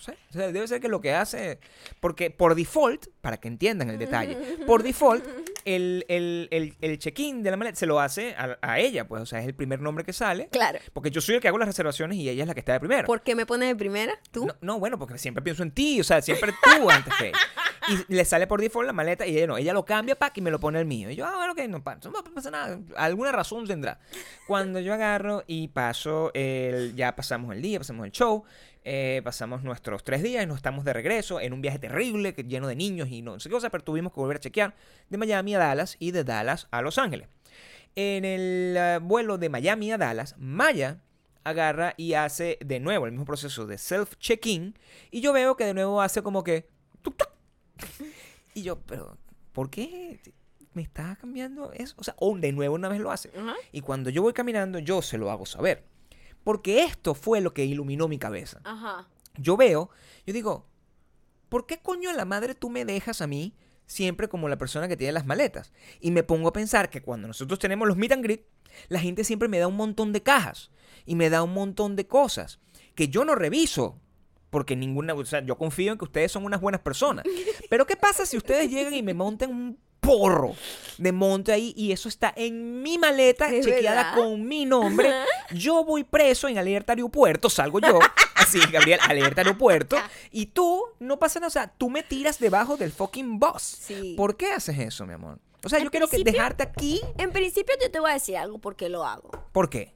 no sé. O sea, debe ser que lo que hace. Porque por default, para que entiendan el detalle, por default, el, el, el, el check-in de la maleta se lo hace a, a ella, pues. O sea, es el primer nombre que sale. Claro. Porque yo soy el que hago las reservaciones y ella es la que está de primero. ¿Por qué me pones de primera? ¿Tú? No, no, bueno, porque siempre pienso en ti, o sea, siempre tú [laughs] antes que ella. Y le sale por default la maleta y ella no, ella lo cambia para y me lo pone el mío. Y yo, ah, bueno, que no, pa- no pasa nada, alguna razón tendrá. Cuando yo agarro y paso, el, ya pasamos el día, pasamos el show, eh, pasamos nuestros tres días y nos estamos de regreso en un viaje terrible, que, lleno de niños y no sé qué cosa, pero tuvimos que volver a chequear de Miami a Dallas y de Dallas a Los Ángeles. En el eh, vuelo de Miami a Dallas, Maya agarra y hace de nuevo el mismo proceso de self-check-in y yo veo que de nuevo hace como que... [laughs] Y yo, pero ¿por qué me está cambiando eso? O sea, o de nuevo una vez lo hace. Y cuando yo voy caminando, yo se lo hago saber. Porque esto fue lo que iluminó mi cabeza. Ajá. Yo veo, yo digo, ¿por qué coño a la madre tú me dejas a mí siempre como la persona que tiene las maletas? Y me pongo a pensar que cuando nosotros tenemos los meet and greet, la gente siempre me da un montón de cajas y me da un montón de cosas que yo no reviso. Porque ninguna, o sea, yo confío en que ustedes son unas buenas personas. [laughs] Pero ¿qué pasa si ustedes llegan y me montan un porro de monte ahí y eso está en mi maleta chequeada verdad. con mi nombre? Yo voy preso en alerta aeropuerto, salgo yo, [laughs] así, Gabriel, alerta aeropuerto, y tú no pasa nada, o sea, tú me tiras debajo del fucking bus. Sí. ¿Por qué haces eso, mi amor? O sea, En yo quiero que dejarte aquí. En principio yo te voy a decir algo porque lo hago. ¿Por qué?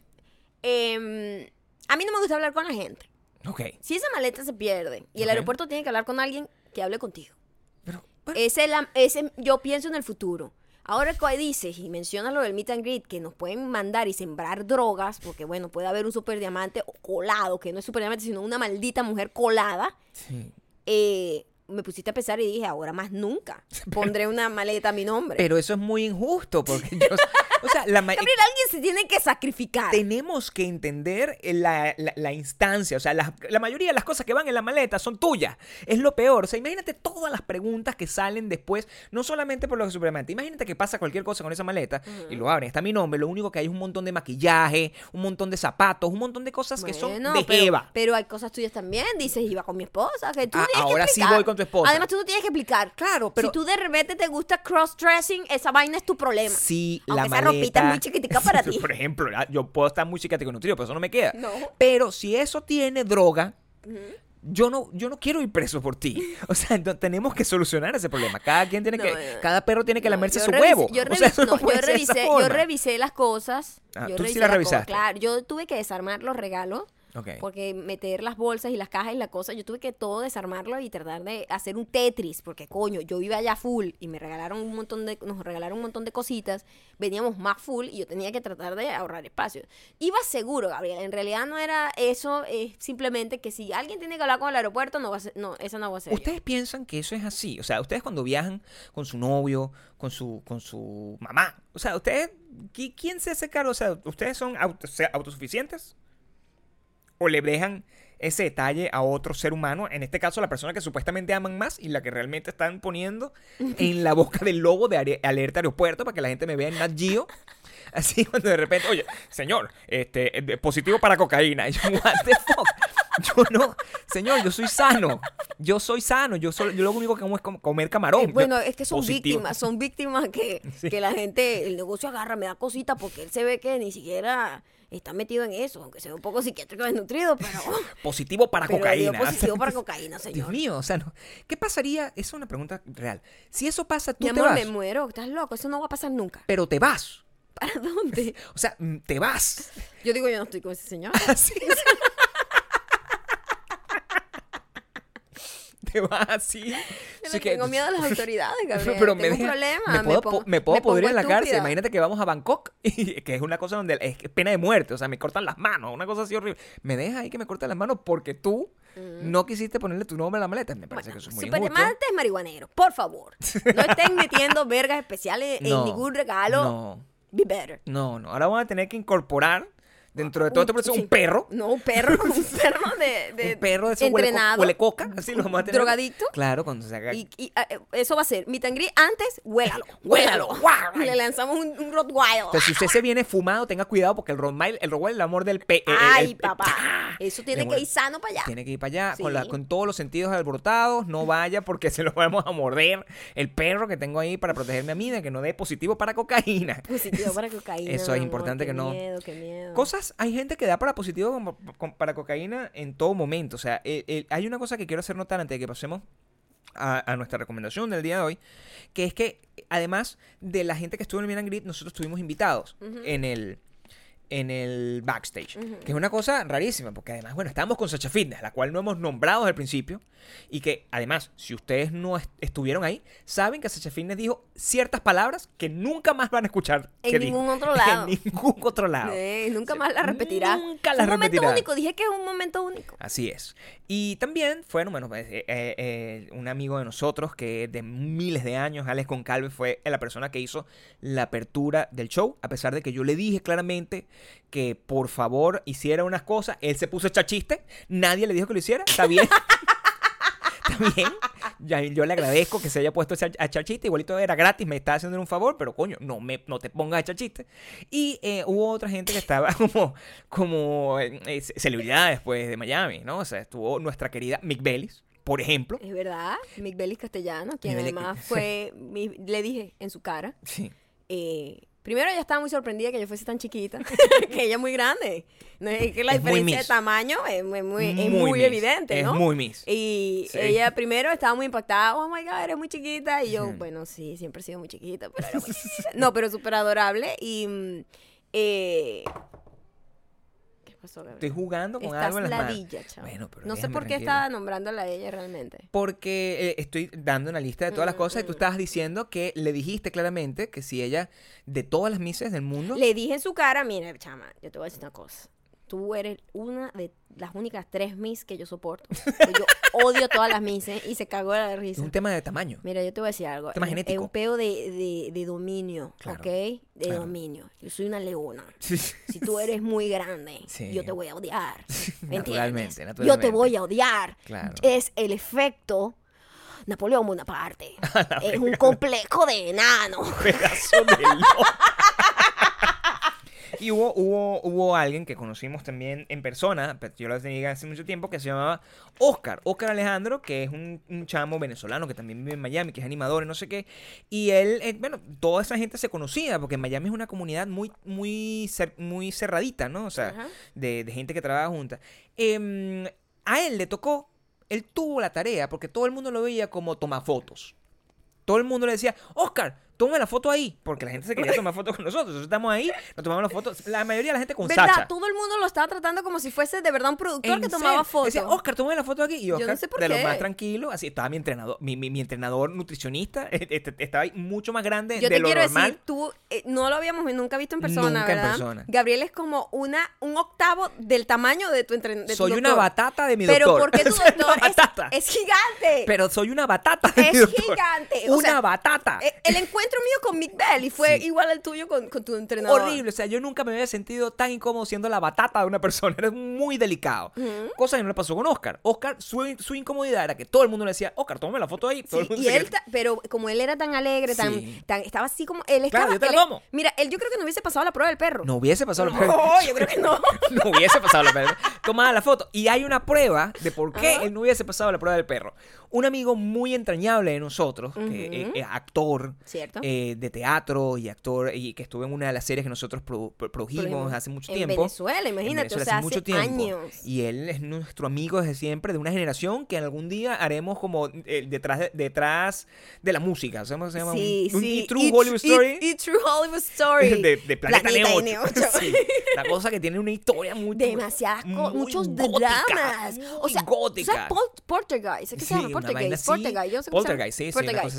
Em, a mí no me gusta hablar con la gente. Ok. Si esa maleta se pierde y el aeropuerto tiene que hablar con alguien que hable contigo. Ese, la- ese, yo pienso en el futuro. Ahora que dices y mencionas lo del meet and greet, que nos pueden mandar y sembrar drogas, porque bueno, puede haber un super diamante colado, que no es super diamante, sino una maldita mujer colada, sí. eh, me pusiste a pensar y dije, ahora más nunca [laughs] pondré una maleta a mi nombre. Pero eso es muy injusto porque [laughs] yo, o sea, la Gabriel, alguien se tiene que sacrificar. tenemos que entender la, la- la instancia. O sea, la, la mayoría de las cosas que van en la maleta son tuyas. Es lo peor. O sea, imagínate todas las preguntas que salen después, no solamente por lo que superamente. Imagínate que pasa cualquier cosa con esa maleta y lo abren. Está mi nombre. Lo único que hay es un montón de maquillaje, un montón de zapatos, un montón de cosas que son de pero, Eva. pero hay cosas tuyas también. Dices, iba con mi esposa. Que tú Ah, que ahora sí voy con tu esposa. Además, tú no tienes que explicar. Claro, pero- Si tú de repente te gusta cross-dressing, esa vaina es tu problema. Sí, Aunque la esa maleta. ropita es muy chiquitica para [laughs] ti. Por ejemplo, yo puedo estar muy chiquitica con nutrido, pero eso no me queda. No. Pero si eso tiene droga, yo no, yo no quiero ir preso por ti. [laughs] O sea, no- tenemos que solucionar ese problema. Cada quien tiene No, que, no, cada perro tiene que lamerse su revisé- huevo. Yo, o sea, eso yo revisé, yo forma. revisé las cosas. Ah, yo tú sí revisé las las cosas, revisaste. Claro, yo tuve que desarmar los regalos. Ok. Porque meter las bolsas y las cajas y la cosa, yo tuve que todo desarmarlo y tratar de hacer un Tetris, porque coño, yo iba allá full y me regalaron un montón de, nos regalaron un montón de cositas, veníamos más full y yo tenía que tratar de ahorrar espacio. Iba seguro, Gabriel, en realidad no era eso, es simplemente que si alguien tiene que hablar con el aeropuerto, no va a ser, no, esa no va a ser. yo. ¿Ustedes piensan que eso es así? O sea, ustedes cuando viajan con su novio, con su, con su mamá, o sea, ustedes, ¿qui- ¿quién se hace cargo? O sea, ¿ustedes son auto- se- autosuficientes? ¿O le dejan ese detalle a otro ser humano? En este caso, la persona que supuestamente aman más y la que realmente están poniendo en la boca del lobo de alerta aeropuerto para que la gente me vea en Nat Geo. [laughs] Así cuando de repente, oye, señor, este, eh, positivo para cocaína. Y [laughs] yo, what the fuck? Yo no, señor, yo soy sano. Yo soy sano. Yo, solo, yo lo único que como es com- comer camarón. Eh, bueno, Yo- es que son positivo. víctimas, son víctimas que, [laughs] Sí. que la gente, el negocio agarra, me da cosita porque él se ve que ni siquiera está metido en eso, aunque sea un poco psiquiátrico desnutrido, pero, [laughs] Positivo para pero cocaína. positivo O sea, para [laughs] cocaína, Dios señor. mío, o sea, no. ¿qué pasaría? Esa es una pregunta real. Si eso pasa, tú Mi te amor, vas. me muero, estás loco, eso no va a pasar nunca. Pero te vas. ¿Para dónde? [laughs] O sea, mm, te vas. Yo digo, yo no estoy con ese señor. Así. Te vas así. Yo que- tengo miedo a las [laughs] autoridades, [laughs] Gabriel. Pero tengo me un deja- problema. Me puedo, pongo- me puedo me podrir en la cárcel. Imagínate que vamos a Bangkok, [laughs] y- que es una cosa donde es pena de muerte. O sea, me cortan las manos, una cosa así horrible. Me dejas ahí que me corten las manos porque tú no quisiste ponerle tu nombre a la maleta. Me parece Mm. Bueno, que eso es muy injusto. diamantes marihuaneros, por favor. No estén metiendo vergas especiales No, en ningún regalo. No, Be better. no, no. Ahora vamos a tener que incorporar dentro de todo Un- este proceso sí. un perro. No, un perro, [laughs] un perro de, de un perro de esos huele, co- entrenado. huele coca. Así lo vamos a tener. drogadicto. Claro, cuando se haga. Y, y, ah, eh, eso va a ser greet antes, huélalo. Huélalo. Y le lanzamos un, un Rottweiler. Entonces, si usted se viene fumado, tenga cuidado porque el Rottweiler, el Rottweiler, el amor del pe. el- Ay, el- papá. ¡Ah! Eso tiene que ir sano para allá. Tiene que ir para allá con, la- con todos los sentidos alborotados. No vaya porque [laughs] se lo vamos a morder el perro que tengo ahí para protegerme a mí de que no dé positivo para cocaína. Positivo para cocaína. [laughs] Eso es amor, importante que no- miedo, qué miedo. Cosas, hay gente que da para positivo con- para cocaína en todo momento. O sea, hay una cosa que quiero hacer notar antes de que pasemos a, a nuestra recomendación del día de hoy, que es que además de la gente que estuvo en el and Greet, nosotros estuvimos invitados en el en el backstage, que es una cosa rarísima, porque además, bueno, estábamos con Sacha Fitness, la cual no hemos nombrado desde el principio, y que además, si ustedes no est- estuvieron ahí, saben que Sacha Fitness dijo ciertas palabras que nunca más van a escuchar. En que dijo. [laughs] ningún otro lado. en ningún otro lado. Eh, nunca Sí, más la repetirá. Nunca Es la un momento repetirá. único. Dije que es un momento único. Así es. Y también fueron, bueno, pues, eh, eh, eh, un amigo de nosotros que de miles de años, Alex Concalve, fue la persona que hizo la apertura del show, a pesar de que yo le dije claramente que por favor hiciera unas cosas. Él se puso a echar chiste, nadie le dijo que lo hiciera, está bien. [laughs] Está bien. Ya, yo le agradezco que se haya puesto a echar- a echar chiste. Igualito era gratis, me estaba haciendo un favor, pero coño, no, me, no te pongas a echar chiste. Y eh, hubo otra gente que estaba [laughs] como, como eh, celebridades pues, de Miami, ¿no? O sea, estuvo nuestra querida Mick Bellis, por ejemplo. Es verdad. Mick Bellis Castellano, quien Mick además [laughs] fue. mi- le dije en su cara. Sí. eh, primero, ella estaba muy sorprendida que yo fuese tan chiquita. [laughs] que ella es muy grande. No, es que la Es diferencia de tamaño es muy, muy- es muy Miss. evidente, ¿no? Es muy Miss. Y Sí. ella primero estaba muy impactada, oh my god, eres muy chiquita. Y yo, bueno, sí, siempre he sido muy chiquita, pero era muy [laughs] chiquita. No, pero súper adorable. Y. mm, eh, ¿Qué pasó, Gabriel? Estoy jugando con Estás algo en las manos. ladilla, chavo. Bueno, pero no sé por qué tranquilo. estaba nombrándola a ella realmente. Porque eh, estoy dando una lista de todas las Mm, cosas y tú mm. estabas diciendo que le dijiste claramente que si ella, de todas las mises del mundo, Le dije en su cara, mira, chama, yo te voy a decir una cosa. Tú eres una de las únicas tres Miss que yo soporto. Yo [laughs] odio todas las Misses y se cagó la es risa. un tema de tamaño. Mira, yo te voy a decir algo. Tema es, genético. es un peo de, de- de dominio, Claro, ¿ok? De claro. dominio. Yo soy una leona. Sí. Si tú eres muy grande, Sí. yo te voy a odiar. ¿Me Naturalmente, entiendes? Yo naturalmente. te voy a odiar. Claro. Es el efecto Napoleón Bonaparte. [laughs] es un complejo de enano. pedazo de loco. Y hubo, hubo, hubo alguien que conocimos también en persona, pero yo lo tenía hace mucho tiempo, que se llamaba Oscar. Oscar Alejandro, que es un, un chamo venezolano que también vive en Miami, que es animador y no sé qué. Y él, eh, bueno, toda esa gente se conocía, porque Miami es una comunidad muy, muy, cer- muy cerradita, ¿no? O sea, de gente que trabaja junta. Em, a él le tocó, él tuvo la tarea, porque todo el mundo lo veía como toma fotos. Todo el mundo le decía, Oscar, tome la foto ahí, porque la gente se quería tomar fotos con nosotros. Entonces estamos ahí, nos tomamos las fotos. La mayoría de la gente con ¿Verdad? Sacha. Todo el mundo lo estaba tratando como si fuese de verdad un productor ¿En que tomaba fotos. Decía, Oscar, tome la foto aquí. Y no Oscar, sé por de lo qué. más tranquilo, así estaba mi entrenador, mi, mi- mi entrenador nutricionista, [laughs] este, estaba ahí mucho más grande Yo de te lo quiero normal. decir, tú eh, no lo habíamos nunca visto en persona, Nunca en ¿verdad? persona. Gabriel es como una un octavo del tamaño de tu entrenador. soy una batata de mi Pero doctor. ¿por qué [laughs] tu doctor es, es gigante? Pero soy una batata de Es mi doctor. gigante, o Una sea, batata. Eh, El encuentro mío con Mick Bell y fue Sí. igual al tuyo con, con tu entrenador. Horrible, o sea, yo nunca me había sentido tan incómodo siendo la batata de una persona, [laughs] era muy delicado. Cosa que no le pasó con Oscar. Oscar, su, su incomodidad era que todo el mundo le decía, Oscar, tómame la foto ahí. Todo el Sí, mundo y él, pero como él era tan alegre, tan, Sí. tan, estaba así como, él estaba, yo te la él es- tomo. mira, él yo creo que no hubiese pasado la prueba del perro. No hubiese pasado la No, prueba. yo creo que [laughs] no. no hubiese pasado la prueba. Tomaba la foto. Y hay una prueba de por qué él no hubiese pasado la prueba del perro. Un amigo muy entrañable de nosotros, que es actor ¿Cierto? Eh, de teatro y actor y que estuvo en una de las series que nosotros produ- pro- produjimos hace mucho En tiempo. Venezuela, En imagínate, Venezuela o sea, hace mucho tiempo. años. Y él es nuestro amigo desde siempre, de una generación que algún día haremos como eh, detrás, de, detrás de la música. O sea, ¿cómo se llama? Sí, un, un sí. E! True y- Hollywood y- Story. y True Hollywood Story. [laughs] de, de Planeta, Planeta Neo Neo 8. ocho. [laughs] Sí, la cosa que tiene una historia muy Demasiadas muy muchos gótica, dramas. muy o sea, gótica. ¿sabes? Pol- Poltergeist, ¿es que Sí, se llama? se llama. Poltergeist, sí,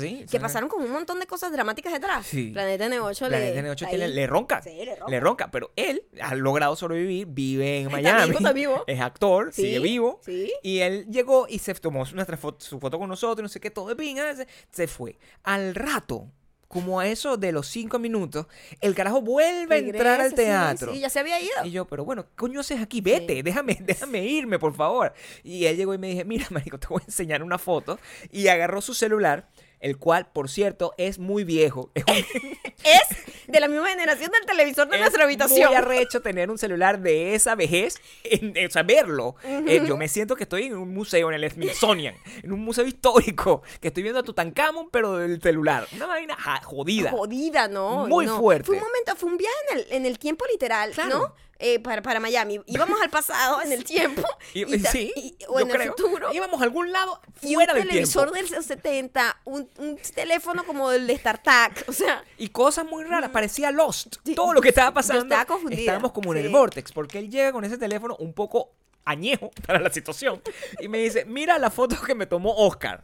sí, Que sí. pasaron con un montón de cosas dramáticas detrás. Sí. Planeta N8 Planeta le... N8 ahí. tiene- le ronca. Sí, le ronca. Le ronca, pero él ha logrado sobrevivir, vive en Está Miami. vivo, está vivo. [laughs] Es actor, Sí, sigue vivo. sí. Y él llegó y se tomó nuestra foto, su foto con nosotros, no sé qué, todo de pinga, se, se fue. Al rato, como a eso de los cinco minutos, el carajo vuelve a entrar al Regresa, sí, teatro. Sí, ya se había ido. Y yo, pero bueno, ¿qué coño haces aquí? Vete, déjame, [laughs] déjame irme, por favor. Y él llegó y me dije, mira, [laughs] marico, te voy a enseñar una foto. Y agarró su celular, el cual, por cierto, es muy viejo. Es, [laughs] un- [laughs] Es de la misma generación del televisor de es nuestra habitación. muy arrecho tener un celular de esa vejez, en- en- o sea, verlo. Eh, yo me siento que estoy en un museo, en el Smithsonian, en un museo histórico, que estoy viendo a Tutankamón, pero del celular. Una vaina ja- jodida. Jodida, ¿no? Muy no. fuerte. Fue un momento, fue un viaje en el, en el tiempo literal, Claro. ¿no? Eh, para, para Miami. Íbamos al pasado en el tiempo. [laughs] Y- y ta- sí, y- o yo en el creo. futuro. Íbamos a algún lado un fuera del televisor tiempo. del 70, un, un teléfono como el de StarTAC, o sea, Y cosas muy raras, parecía Lost. Todo lo que estaba pasando. estaba confundida. Estábamos como en el. Vortex, porque él llega con ese teléfono un poco añejo [laughs] para la situación. Y me dice, mira la foto que me tomó Oscar.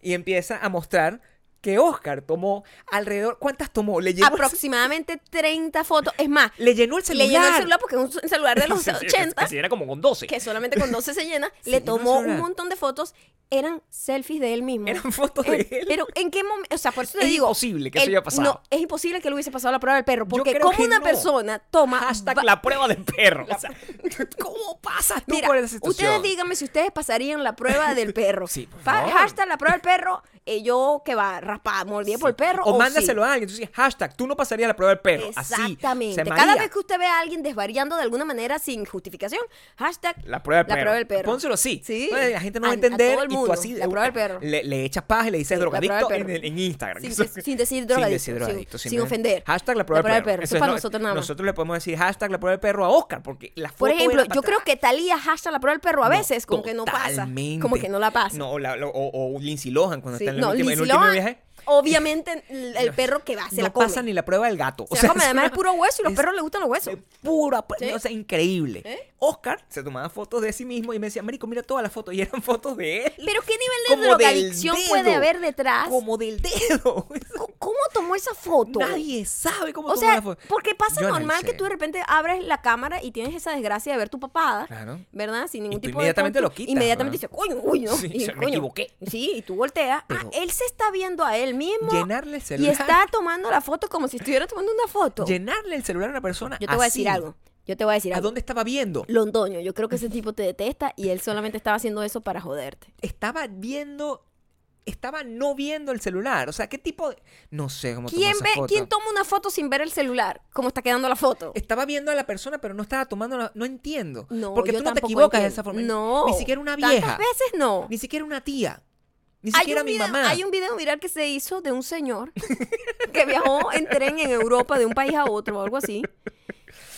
Y empieza a mostrar que Oscar tomó alrededor. ¿Cuántas tomó? Le llenó, el, aproximadamente 30 fotos. Es más, le llenó el celular. le llenó el celular porque es un celular de [laughs] los Sí, sí, 80, Que se llena como con 12. que solamente con 12 se llena, [laughs] Sí, le el tomó un montón de fotos. Eran selfies de él mismo. Eran fotos de Eh, él. Pero ¿en qué momento? O sea, por eso te Es digo. imposible que eso haya pasado. No, es imposible que él hubiese pasado la prueba del perro. Porque como una no. persona toma. Hashtag la prueba del perro. O sea, [laughs] ¿cómo pasas tú Mira, por esa situación? ustedes díganme si ustedes pasarían la prueba del perro. Sí, por Fa- favor. Hashtag la prueba del perro. eh, yo que va raspada, mordida por el perro. O sí. mándaselo a alguien. Entonces, hashtag, tú no pasarías la prueba del perro. Así. Exactamente. se Cada vez que usted ve a alguien desvariando de alguna manera sin justificación, hashtag La prueba del la perro. prueba del perro. Pónselo así. Sí. Entonces, la gente no va A- a a entender. todo el y tú así La prueba del perro. Le, le echas paja y le dices Sí, drogadicto en, Instagram. Sin decir [laughs] drogadicto, sin- drogadicto, sin me- ofender. Hashtag la prueba, del perro. Eso es para no- nosotros nada más. Nosotros le podemos decir hashtag la prueba del perro a Oscar porque la foto Por ejemplo, yo creo que Talía hashtag la prueba del perro a veces, como que no pasa. Como que no la pasa. No, o, la- o- o Lindsay Lohan cuando Sí. está en el último, viaje. Obviamente el, perro que va, se no la come. pasa ni la prueba del gato. Se la come, además es puro hueso y los es- perros les gustan los huesos. pura, Sí. o sea, increíble. ¿Eh? Oscar se tomaba fotos de sí mismo y me decía, Marico, mira todas las fotos. Y eran fotos de él. Pero ¿qué nivel de drogadicción puede haber detrás? Como del dedo. [laughs] ¿Cómo- ¿Cómo tomó esa foto? Nadie sabe cómo O tomó sea, la foto. porque pasa Yo normal que tú de repente abres la cámara y tienes esa desgracia de ver tu papada, Claro. ¿verdad? Sin ningún Y tú tipo inmediatamente de... lo quitas, Inmediatamente dices, coño, uy, no. Sí, y, se- me coño, equivoqué. Sí, y tú volteas. Pero- ah, él se está viendo a él mismo. Llenarle el Y celular. está tomando la foto como si estuviera tomando una foto. Llenarle el celular a una persona. Yo te voy a decir algo. Yo te voy a decir ¿A algo. dónde estaba viendo? Londoño, yo creo que ese tipo te detesta y él solamente estaba haciendo eso para joderte. Estaba viendo. Estaba no viendo el celular. O sea, ¿qué tipo de.? No sé cómo ¿Quién, ve, foto. ¿Quién toma una foto sin ver el celular? ¿Cómo está quedando la foto? Estaba viendo a la persona, pero no estaba tomando. la- No entiendo. No, Porque yo tú no te equivocas de esa forma. No. Ni siquiera una vieja. Tantas veces no. Ni siquiera una tía. Ni Hay siquiera un, mi video, mamá. hay un video viral que se hizo de un señor [laughs] que viajó en tren en Europa de un país a otro o algo así.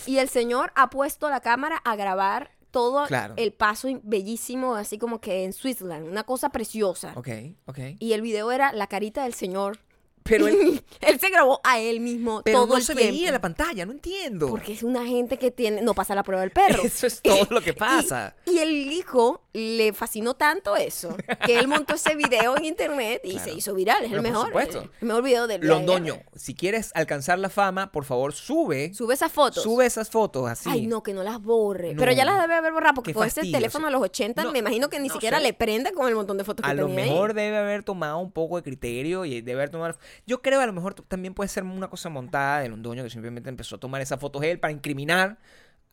Y el señor ha puesto la cámara a grabar todo Claro. el paso bellísimo, así como que en Switzerland, una cosa preciosa. Ok, ok. Y el video era la carita del señor Pero él, [laughs] él se grabó a él mismo pero todo no el se tiempo. veía en la pantalla, no entiendo. Porque es una gente que tiene, no pasa la prueba del perro. [laughs] Eso es todo lo que [laughs] pasa. Y, y el hijo le fascinó tanto eso que él montó ese video en internet y Claro. se hizo viral. Es Pero el por mejor. supuesto. El mejor video del Londoño, si quieres alcanzar la fama, por favor, sube. Sube esas fotos. Sube esas fotos así. Ay, no, que no las borre. No. Pero ya las debe haber borrado porque con ese teléfono de los 80 No, me imagino que ni no siquiera sé. le prende con el montón de fotos A que lo tenía ahí. mejor debe haber tomado un poco de criterio y debe haber tomado. Yo creo a lo mejor también puede ser una cosa montada de Londoño que simplemente empezó a tomar esas fotos él para incriminar.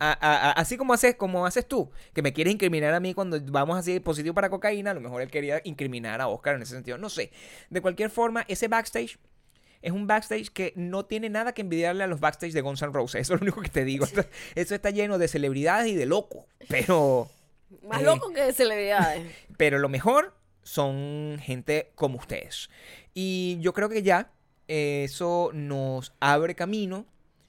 a- a- a- así como haces, como haces tú, que me quieres incriminar a mí cuando vamos así positivo para cocaína, a lo mejor él quería incriminar a Oscar en ese sentido. No sé. De cualquier forma, ese backstage es un backstage que no tiene nada que envidiarle a los backstage de Guns N' Roses. Eso es lo único que te digo. Esto está lleno de celebridades y de locos. Pero. Más Eh. loco que de celebridades. Pero lo mejor son gente como ustedes. Y yo creo que ya eh, eso nos abre camino,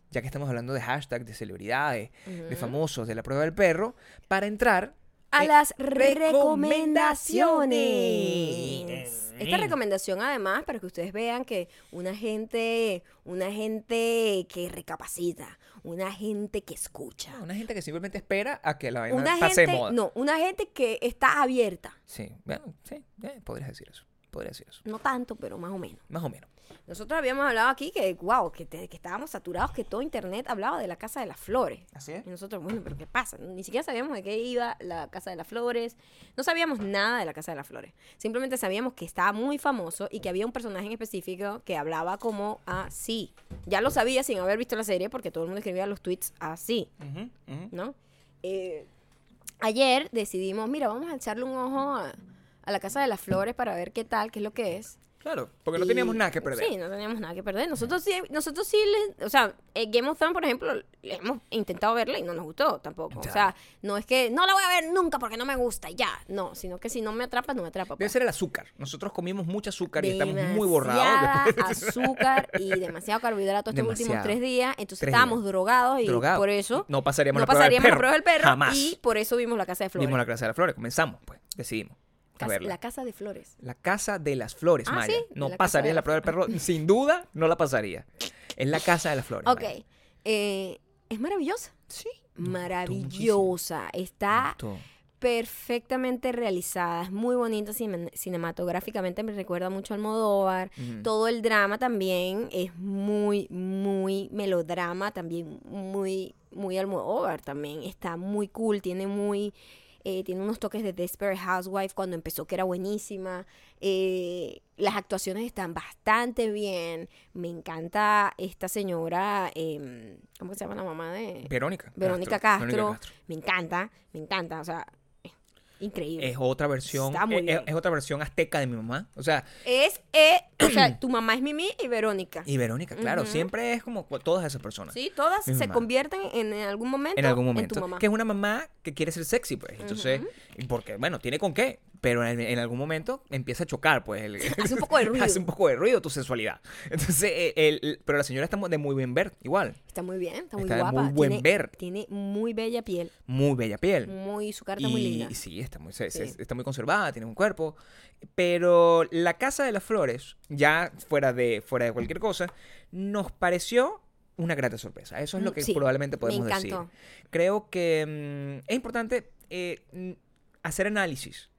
ya que estamos hablando de hashtag, de celebridades, de famosos, de la prueba del perro, para entrar a las recomendaciones. Esta recomendación además para que ustedes vean que una gente, una gente que recapacita, una gente que escucha, una gente que simplemente espera a que la vaina una pase gente, moda. no, una gente que está abierta, Sí, bueno, sí, eh, podrías decir eso. Podría decir eso. no tanto, pero más o menos. Más o menos. Nosotros habíamos hablado aquí que, wow, que, te- que estábamos saturados, que todo internet hablaba de la Casa de las Flores. Así es. Y nosotros, bueno, pero ¿qué pasa? Ni siquiera sabíamos de qué iba la Casa de las Flores. No sabíamos nada de la Casa de las Flores. Simplemente sabíamos que estaba muy famoso y que había un personaje en específico que hablaba como así. Ya lo sabía sin haber visto la serie porque todo el mundo escribía los tweets así, ujú. ¿no? Eh, ayer decidimos, mira, vamos a echarle un ojo a, a la Casa de las Flores para ver qué tal, qué es lo que es. Claro, porque no teníamos nada que perder. Sí, no teníamos nada que perder. Nosotros sí, nosotros sí, le- o sea, eh, Game of Thrones, por ejemplo, hemos intentado verla y no nos gustó tampoco. O sea, no es que no la voy a ver nunca porque no me gusta y ya. No, sino que si no me atrapa, no me atrapa. Debe pues. ser el azúcar. Nosotros comimos mucho azúcar y estamos muy borrados. azúcar y demasiado carbohidrato estos últimos tres días. Entonces Tres estábamos días. drogados y por eso No pasaríamos no la prueba del pasaríamos la perro. prueba del perro. Jamás. Y por eso vimos la Casa de Flores. Vimos la Casa de las Flores, comenzamos, pues, decidimos. A Casa- verla. la Casa de Flores. La Casa de las Flores, Ah, Maya. ¿sí? No La pasaría la prueba del perro, sin duda, no la pasaría. Es la Casa de las Flores. Ok. Maya. Eh, es maravillosa. Sí. Maravillosa. Está perfectamente realizada, es muy bonita cine- cinematográficamente, me recuerda mucho al Almodóvar. Ujú. Todo el drama también es muy, muy melodrama, también muy, muy Almodóvar también. Está muy cool, tiene muy... eh, tiene unos toques de Desperate Housewife cuando empezó que era buenísima. Eh, las actuaciones están bastante bien. Me encanta esta señora, em, ¿cómo se llama la mamá de Verónica. Verónica Castro? Verónica Me encanta, me encanta, o sea, increíble. Es otra versión. Está muy es- bien. es otra versión azteca de mi mamá. O sea, Es, eh, o sea, [clears throat] tu mamá es Mimi y Verónica. y Verónica, claro, siempre es como todas esas personas. Sí, todas se mamá. convierten en, en algún momento en algún tu momento. mamá. Que es una mamá que quiere ser sexy, pues. Entonces, y porque, bueno, tiene con qué. Pero en, en algún momento empieza a chocar, pues. el- [laughs] Hace un poco de [laughs] ruido. Hace un poco de ruido tu sensualidad. Entonces, eh, el- el- pero la señora está de muy bien ver, igual. Está muy bien, está muy Está guapa. muy buen tiene, ver. Tiene muy bella piel, Muy bella piel. muy su carta muy Y linda. sí, está muy, se- se- Sí. está muy conservada, tiene un cuerpo. Pero la Casa de las Flores, ya fuera de, fuera de cualquier cosa, nos pareció una grata sorpresa. Eso es lo Mm, que sí, probablemente me podemos decir. encantó. Creo que mm, es importante eh, mm, hacer análisis.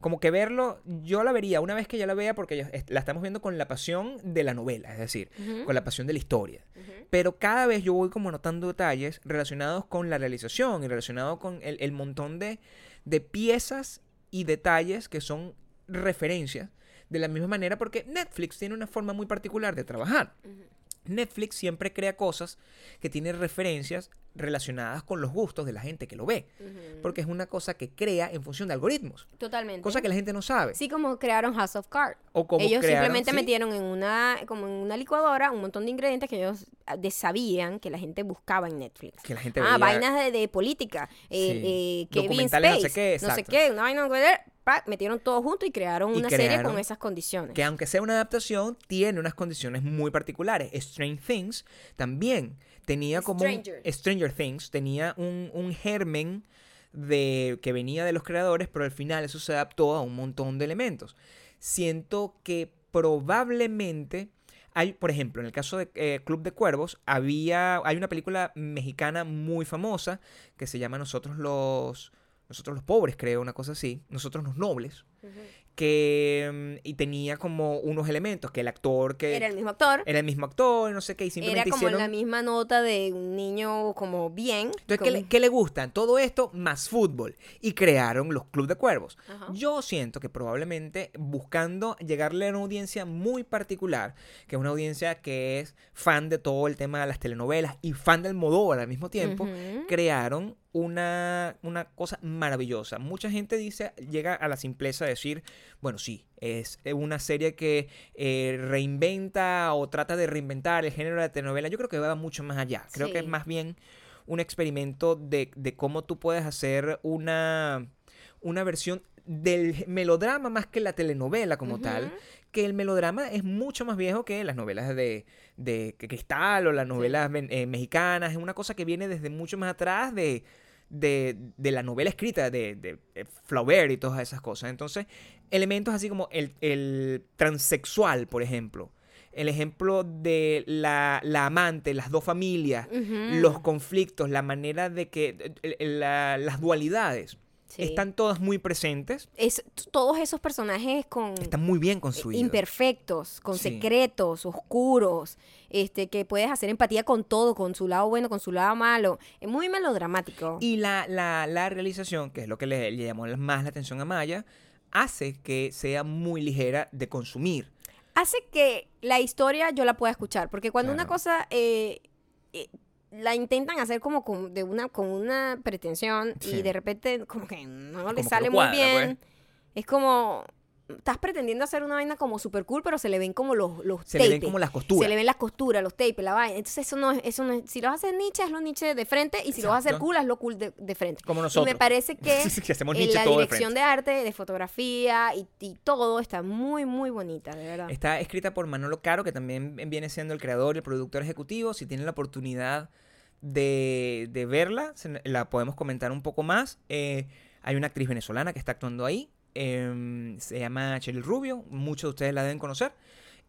Como que verlo, yo la vería una vez que ya la vea porque la estamos viendo con la pasión de la novela, es decir, con la pasión de la historia. Pero cada vez yo voy como notando detalles relacionados con la realización y relacionados con el, el montón de, de piezas y detalles que son referencias de la misma manera porque Netflix tiene una forma muy particular de trabajar. Netflix siempre crea cosas que tienen referencias relacionadas con los gustos de la gente que lo ve. Porque es una cosa que crea en función de algoritmos. Totalmente. Cosa que la gente no sabe. Sí, como crearon House of Cards. O como ellos crearon- simplemente sí. metieron en una, como en una licuadora un montón de ingredientes que ellos ah, de- sabían que la gente buscaba en Netflix. Que la gente Ah, veía- vainas de, de política. Eh, Sí. eh, Kevin Documentales, no sé Space, qué, no sé exacto. qué, una vaina, pa, metieron todo junto y crearon Y una serie con esas condiciones. que aunque sea una adaptación, tiene unas condiciones muy particulares. Stranger Things también tenía como... Stranger Things tenía un, un germen de que venía de los creadores, pero al final eso se adaptó a un montón de elementos. Siento que probablemente hay, por ejemplo, en el caso de eh, Club de Cuervos, había, hay una película mexicana muy famosa que se llama Nosotros los, nosotros los pobres, creo, una cosa así, Nosotros los nobles, que mm, y tenía como unos elementos que el actor que Era el mismo actor. era el mismo actor, no sé qué, y Era simplemente como hicieron la misma nota de un niño como bien. entonces, ¿qué como- le, qué le gustan? Todo esto más fútbol. Y crearon los Club de Cuervos. Ajá. Yo siento que probablemente buscando llegarle a una audiencia muy particular, que es una audiencia que es fan de todo el tema de las telenovelas y fan del Modóvar al mismo tiempo, crearon una, una cosa maravillosa. Mucha gente dice, llega a la simpleza de decir, bueno, sí, es una serie que eh, reinventa o trata de reinventar el género de la telenovela. Yo creo que va mucho más allá. Creo que es más bien un experimento de, de cómo tú puedes hacer una, una versión del melodrama más que la telenovela como tal. Que el melodrama es mucho más viejo que las novelas de, de Cristal o las novelas eh, mexicanas, es una cosa que viene desde mucho más atrás de, de, de la novela escrita de, de, eh, Flaubert y todas esas cosas. Entonces, elementos así como el, el transexual, por ejemplo. El ejemplo de la, la amante, las dos familias, los conflictos, la manera de que la- las dualidades Sí. están todas muy presentes, Es, todos esos personajes con están muy bien construidos. imperfectos, con Sí. secretos, oscuros, este, que puedes hacer empatía con todo, con su lado bueno, con su lado malo. Es muy melodramático. Y la, la, la realización, que es lo que le, le llamó más la atención a Maya, hace que sea muy ligera de consumir. hace que la historia yo la pueda escuchar, porque cuando una cosa eh, eh, la intentan hacer como con, de una, con una pretensión Sí. y de repente como que no Como le sale muy bien, es como estás pretendiendo hacer una vaina como super cool, pero se le ven como los, los Se le ven como las costuras. Se le ven las costuras, los tapes, la vaina. Entonces eso no es, eso no es, si lo vas a hacer Nietzsche, hazlo Nietzsche de frente y si lo vas a hacer Exacto. cool, hazlo cool de, de frente. Como Y nosotros. me parece que [laughs] Que hacemos en la todo dirección de arte, de fotografía y, y todo está muy, muy bonita, de verdad. Está escrita por Manolo Caro, que también viene siendo el creador y el productor ejecutivo. Si tienen la oportunidad de, de verla, se- la podemos comentar un poco más. Eh, hay una actriz venezolana que está actuando ahí. em, se llama Cheryl Rubio. Muchos de ustedes la deben conocer.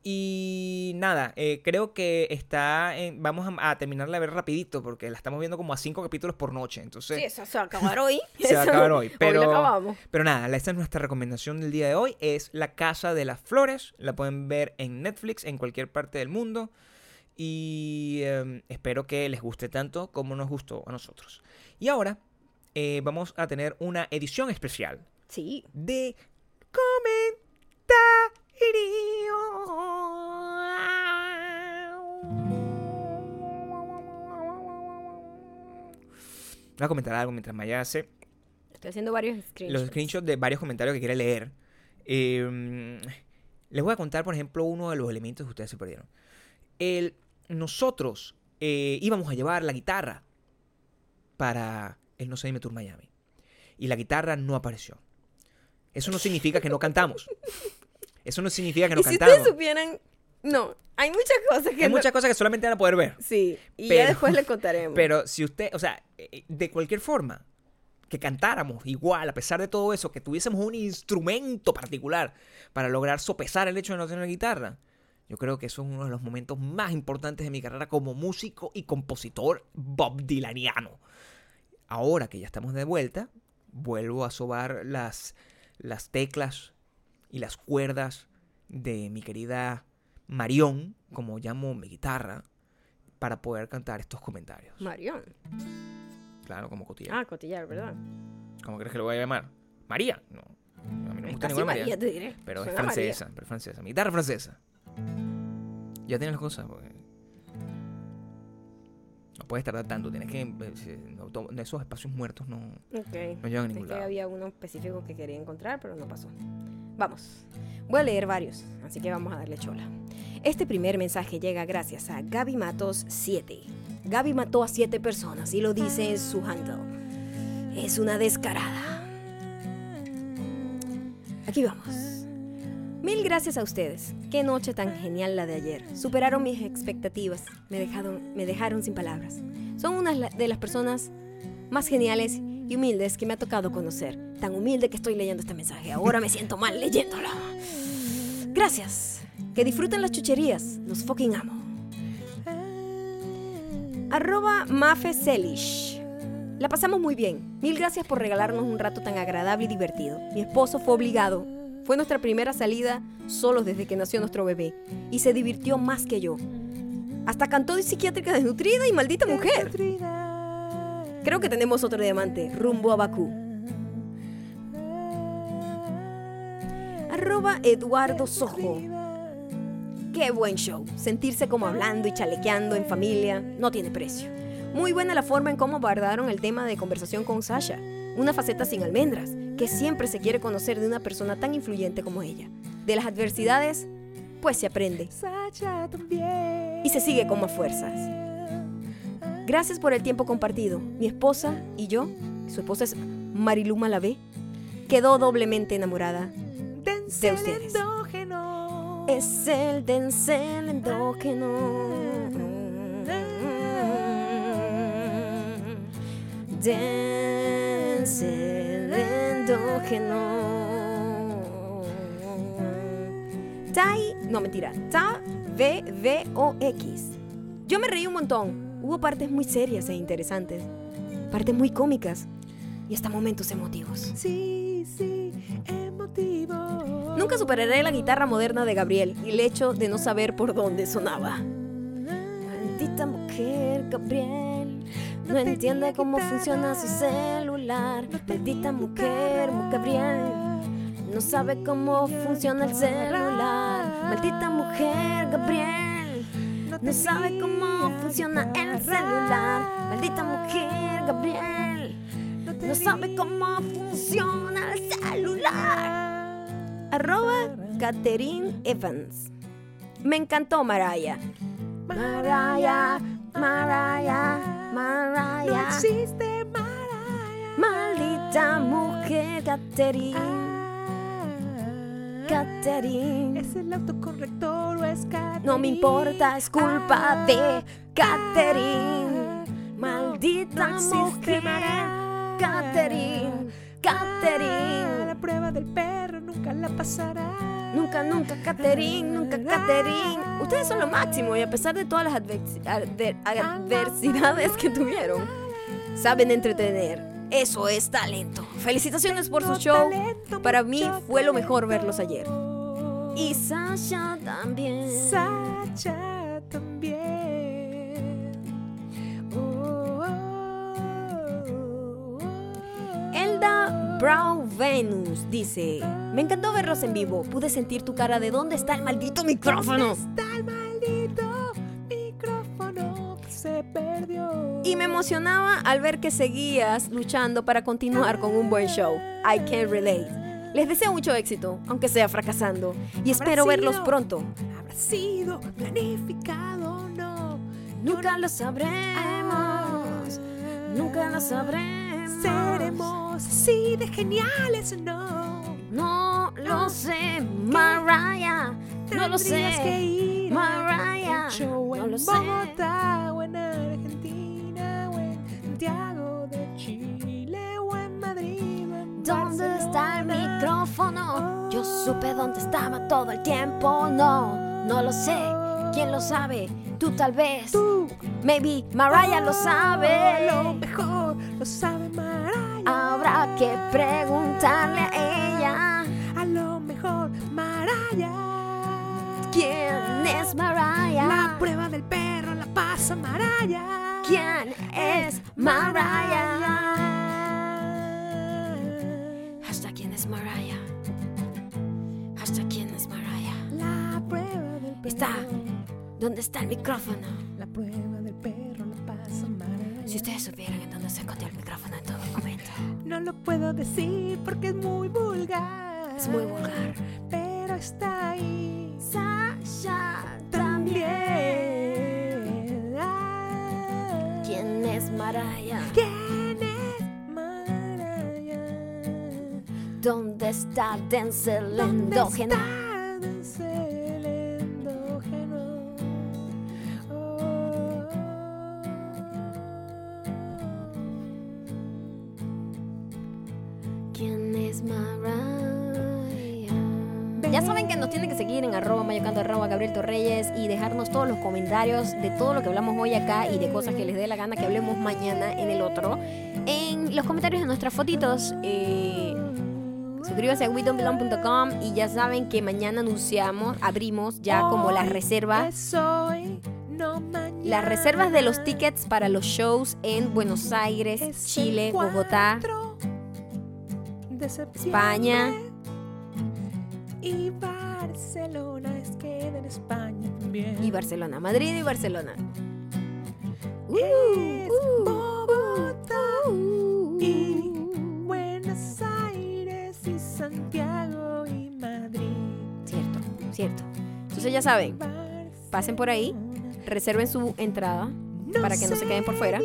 Y nada, eh, creo que está. en- vamos a, a terminarla de ver rapidito porque la estamos viendo como a cinco capítulos por noche. Entonces, Sí, eso se va a acabar hoy. [laughs] Se va a acabar hoy, pero- acabamos. Pero nada, la- esta es nuestra recomendación del día de hoy. Es La Casa de las Flores. La pueden ver en Netflix, en cualquier parte del mundo. Y em, espero que les guste tanto como nos gustó a nosotros. Y ahora eh, vamos a tener una edición especial Sí. de comentario. Voy a comentar algo mientras Maya hace Estoy haciendo varios screenshots. los screenshots de varios comentarios que quiere leer. Eh, les voy a contar, por ejemplo, uno de los elementos que ustedes se perdieron. El, nosotros eh, íbamos a llevar la guitarra para el No sé Dime Tour Miami. Y la guitarra no apareció. Eso no significa que no cantamos. Eso no significa que no y si cantamos. ustedes supieran... No, hay muchas cosas que Hay no- muchas cosas que solamente van a poder ver. Sí, y Pero- ya después les contaremos. Pero si usted, o sea, eh, de cualquier forma, que cantáramos igual, a pesar de todo eso, que tuviésemos un instrumento particular para lograr sopesar el hecho de no tener guitarra, yo creo que eso es uno de los momentos más importantes de mi carrera como músico y compositor Bob Dylaniano. Ahora que ya estamos de vuelta, vuelvo a sobar las, las teclas y las cuerdas de mi querida Marión, como llamo mi guitarra, para poder cantar estos comentarios. Marión. Claro, como cotilla. Ah, cotillar, ¿verdad? ¿Cómo crees que lo voy a llamar? María. No. A mí no me gusta ninguna María, María. te diré. Pero es Suena María. francesa, pero es francesa. Mi guitarra es francesa. Ya tienes las cosas. porque No puedes tardar tanto. Tienes que. eh, no, esos espacios muertos no, Ok. no llevan a Es ningún que lado. había uno específico que quería encontrar, pero no pasó. Vamos. Voy a leer varios, así que vamos a darle chola. Este primer mensaje llega gracias a Gaby Matos 7. Gaby mató a 7 personas y lo dice en su handle. Es una descarada. Aquí vamos. Mil gracias a ustedes. Qué noche tan genial la de ayer. Superaron mis expectativas. Me dejaron, me dejaron sin palabras. Son una de las personas más geniales y humildes que me ha tocado conocer. Tan humilde que estoy leyendo este mensaje. Ahora me siento mal leyéndolo. Gracias. Que disfruten las chucherías. Los fucking amo. Arroba Mafe Selish. La pasamos muy bien. Mil gracias por regalarnos un rato tan agradable y divertido. Mi esposo fue obligado. Fue nuestra primera salida solos desde que nació nuestro bebé. Y se divirtió más que yo. Hasta cantó de psiquiátrica desnutrida y maldita mujer. Creo que tenemos otro diamante, rumbo a Bakú. Arroba Eduardo Sojo. Qué buen show. Sentirse como hablando y chalequeando en familia no tiene precio. Muy buena la forma en cómo abordaron el tema de conversación con Sasha. Una faceta sin almendras, que siempre se quiere conocer de una persona tan influyente como ella. De las adversidades, pues se aprende. Y se sigue con más fuerzas. Gracias por el tiempo compartido. Mi esposa y yo, su esposa es Marilu Malavé, quedó doblemente enamorada de ustedes. Es el Denzel endógeno. Denzel endógeno. Tai, no mentira, Ta V V O X. Yo me reí un montón. Hubo partes muy serias e interesantes, partes muy cómicas y hasta momentos emotivos. Sí, sí, emotivo. Nunca superaré la guitarra moderna de Gabriel y el hecho de no saber por dónde sonaba. Maldita mujer, Gabriel. No entiende cómo funciona su celular. Maldita mujer, mu- Gabriel. No sabe cómo funciona el celular. Maldita mujer, Gabriel. No sabe cómo funciona el celular. Maldita mujer, Gabriel. No sabe cómo funciona el celular. Arroba Catherine Evans. Me encantó Maraya. Maraya, Maraya, No Maraya. existe Maraya. Maldita mujer, Catherine. Ah, Catherine. ¿Es el autocorrector o es No me importa, es culpa de Catherine. Maldita No mujer, Maraya. Catherine. Catherine. La prueba del perro nunca la pasará. Nunca, nunca, Catherine, nunca, Catherine. Ustedes son lo máximo y a pesar de todas las adversi- adver- adversidades que tuvieron, saben entretener. Eso es talento. Felicitaciones por su show. Para mí fue lo mejor verlos ayer. Y Sasha también. Sacha también. Brown Venus dice: Me encantó verlos en vivo. Pude sentir tu cara de dónde está el maldito micrófono. ¿Dónde está el maldito micrófono se perdió? Y me emocionaba al ver que seguías luchando para continuar con un buen show. I can relate. Les deseo mucho éxito, aunque sea fracasando. Y espero verlos pronto. ¿Habrá sido planificado o no? Nunca lo sabremos. Nunca lo sabremos. ¿Seremos así de geniales o no? No lo sé, Mariah. No lo sé. que ir a Mariah. show No en lo sé. Bogotá o en Argentina o en Santiago de Chile o en Madrid o en ¿Dónde está el Barcelona? micrófono? Yo supe dónde estaba todo el tiempo. No, no lo sé. ¿Quién lo sabe? Tú tal vez. Tú, Maybe Mariah lo lo sabe. mejor lo sabe Mariah. Habrá que preguntarle a ella. A lo mejor Mariah. ¿Quién es Mariah? La prueba del perro la pasa Mariah. ¿Quién es Mariah? Hasta quién es Mariah. Hasta quién es Mariah. La prueba del perro. Está. ¿Dónde está el micrófono? La prueba del perro la pasa Mariah. Si ustedes supieran en dónde se escondió el micrófono en todo momento. No lo puedo decir porque es muy vulgar. Es muy vulgar. Pero está ahí Sasha también. también. Ah. ¿Quién es Mariah? ¿Quién es Mariah? ¿Dónde está Denzel ¿Dónde endógeno? está dejarnos todos los comentarios de todo lo que hablamos hoy acá y de cosas que les dé la gana que hablemos mañana en el otro. En los comentarios de nuestras fotitos. Eh, suscríbase a WeDon'tBelong.com y ya saben que mañana anunciamos, abrimos ya como las reservas las reservas de los tickets para los shows en Buenos Aires, Es Chile, Bogotá. 4 de septiembre. España. Y Barcelona, Madrid y Barcelona. Es Uh, Bogotá uh, y Buenos Aires y Santiago y Madrid. Cierto, cierto. Entonces ya saben, pasen por ahí, reserven su entrada para que no se queden por fuera.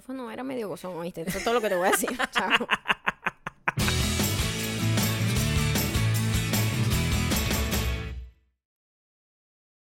Micrófono era medio gozón, ¿oíste? Eso es todo lo que te voy a decir. [laughs] Chao.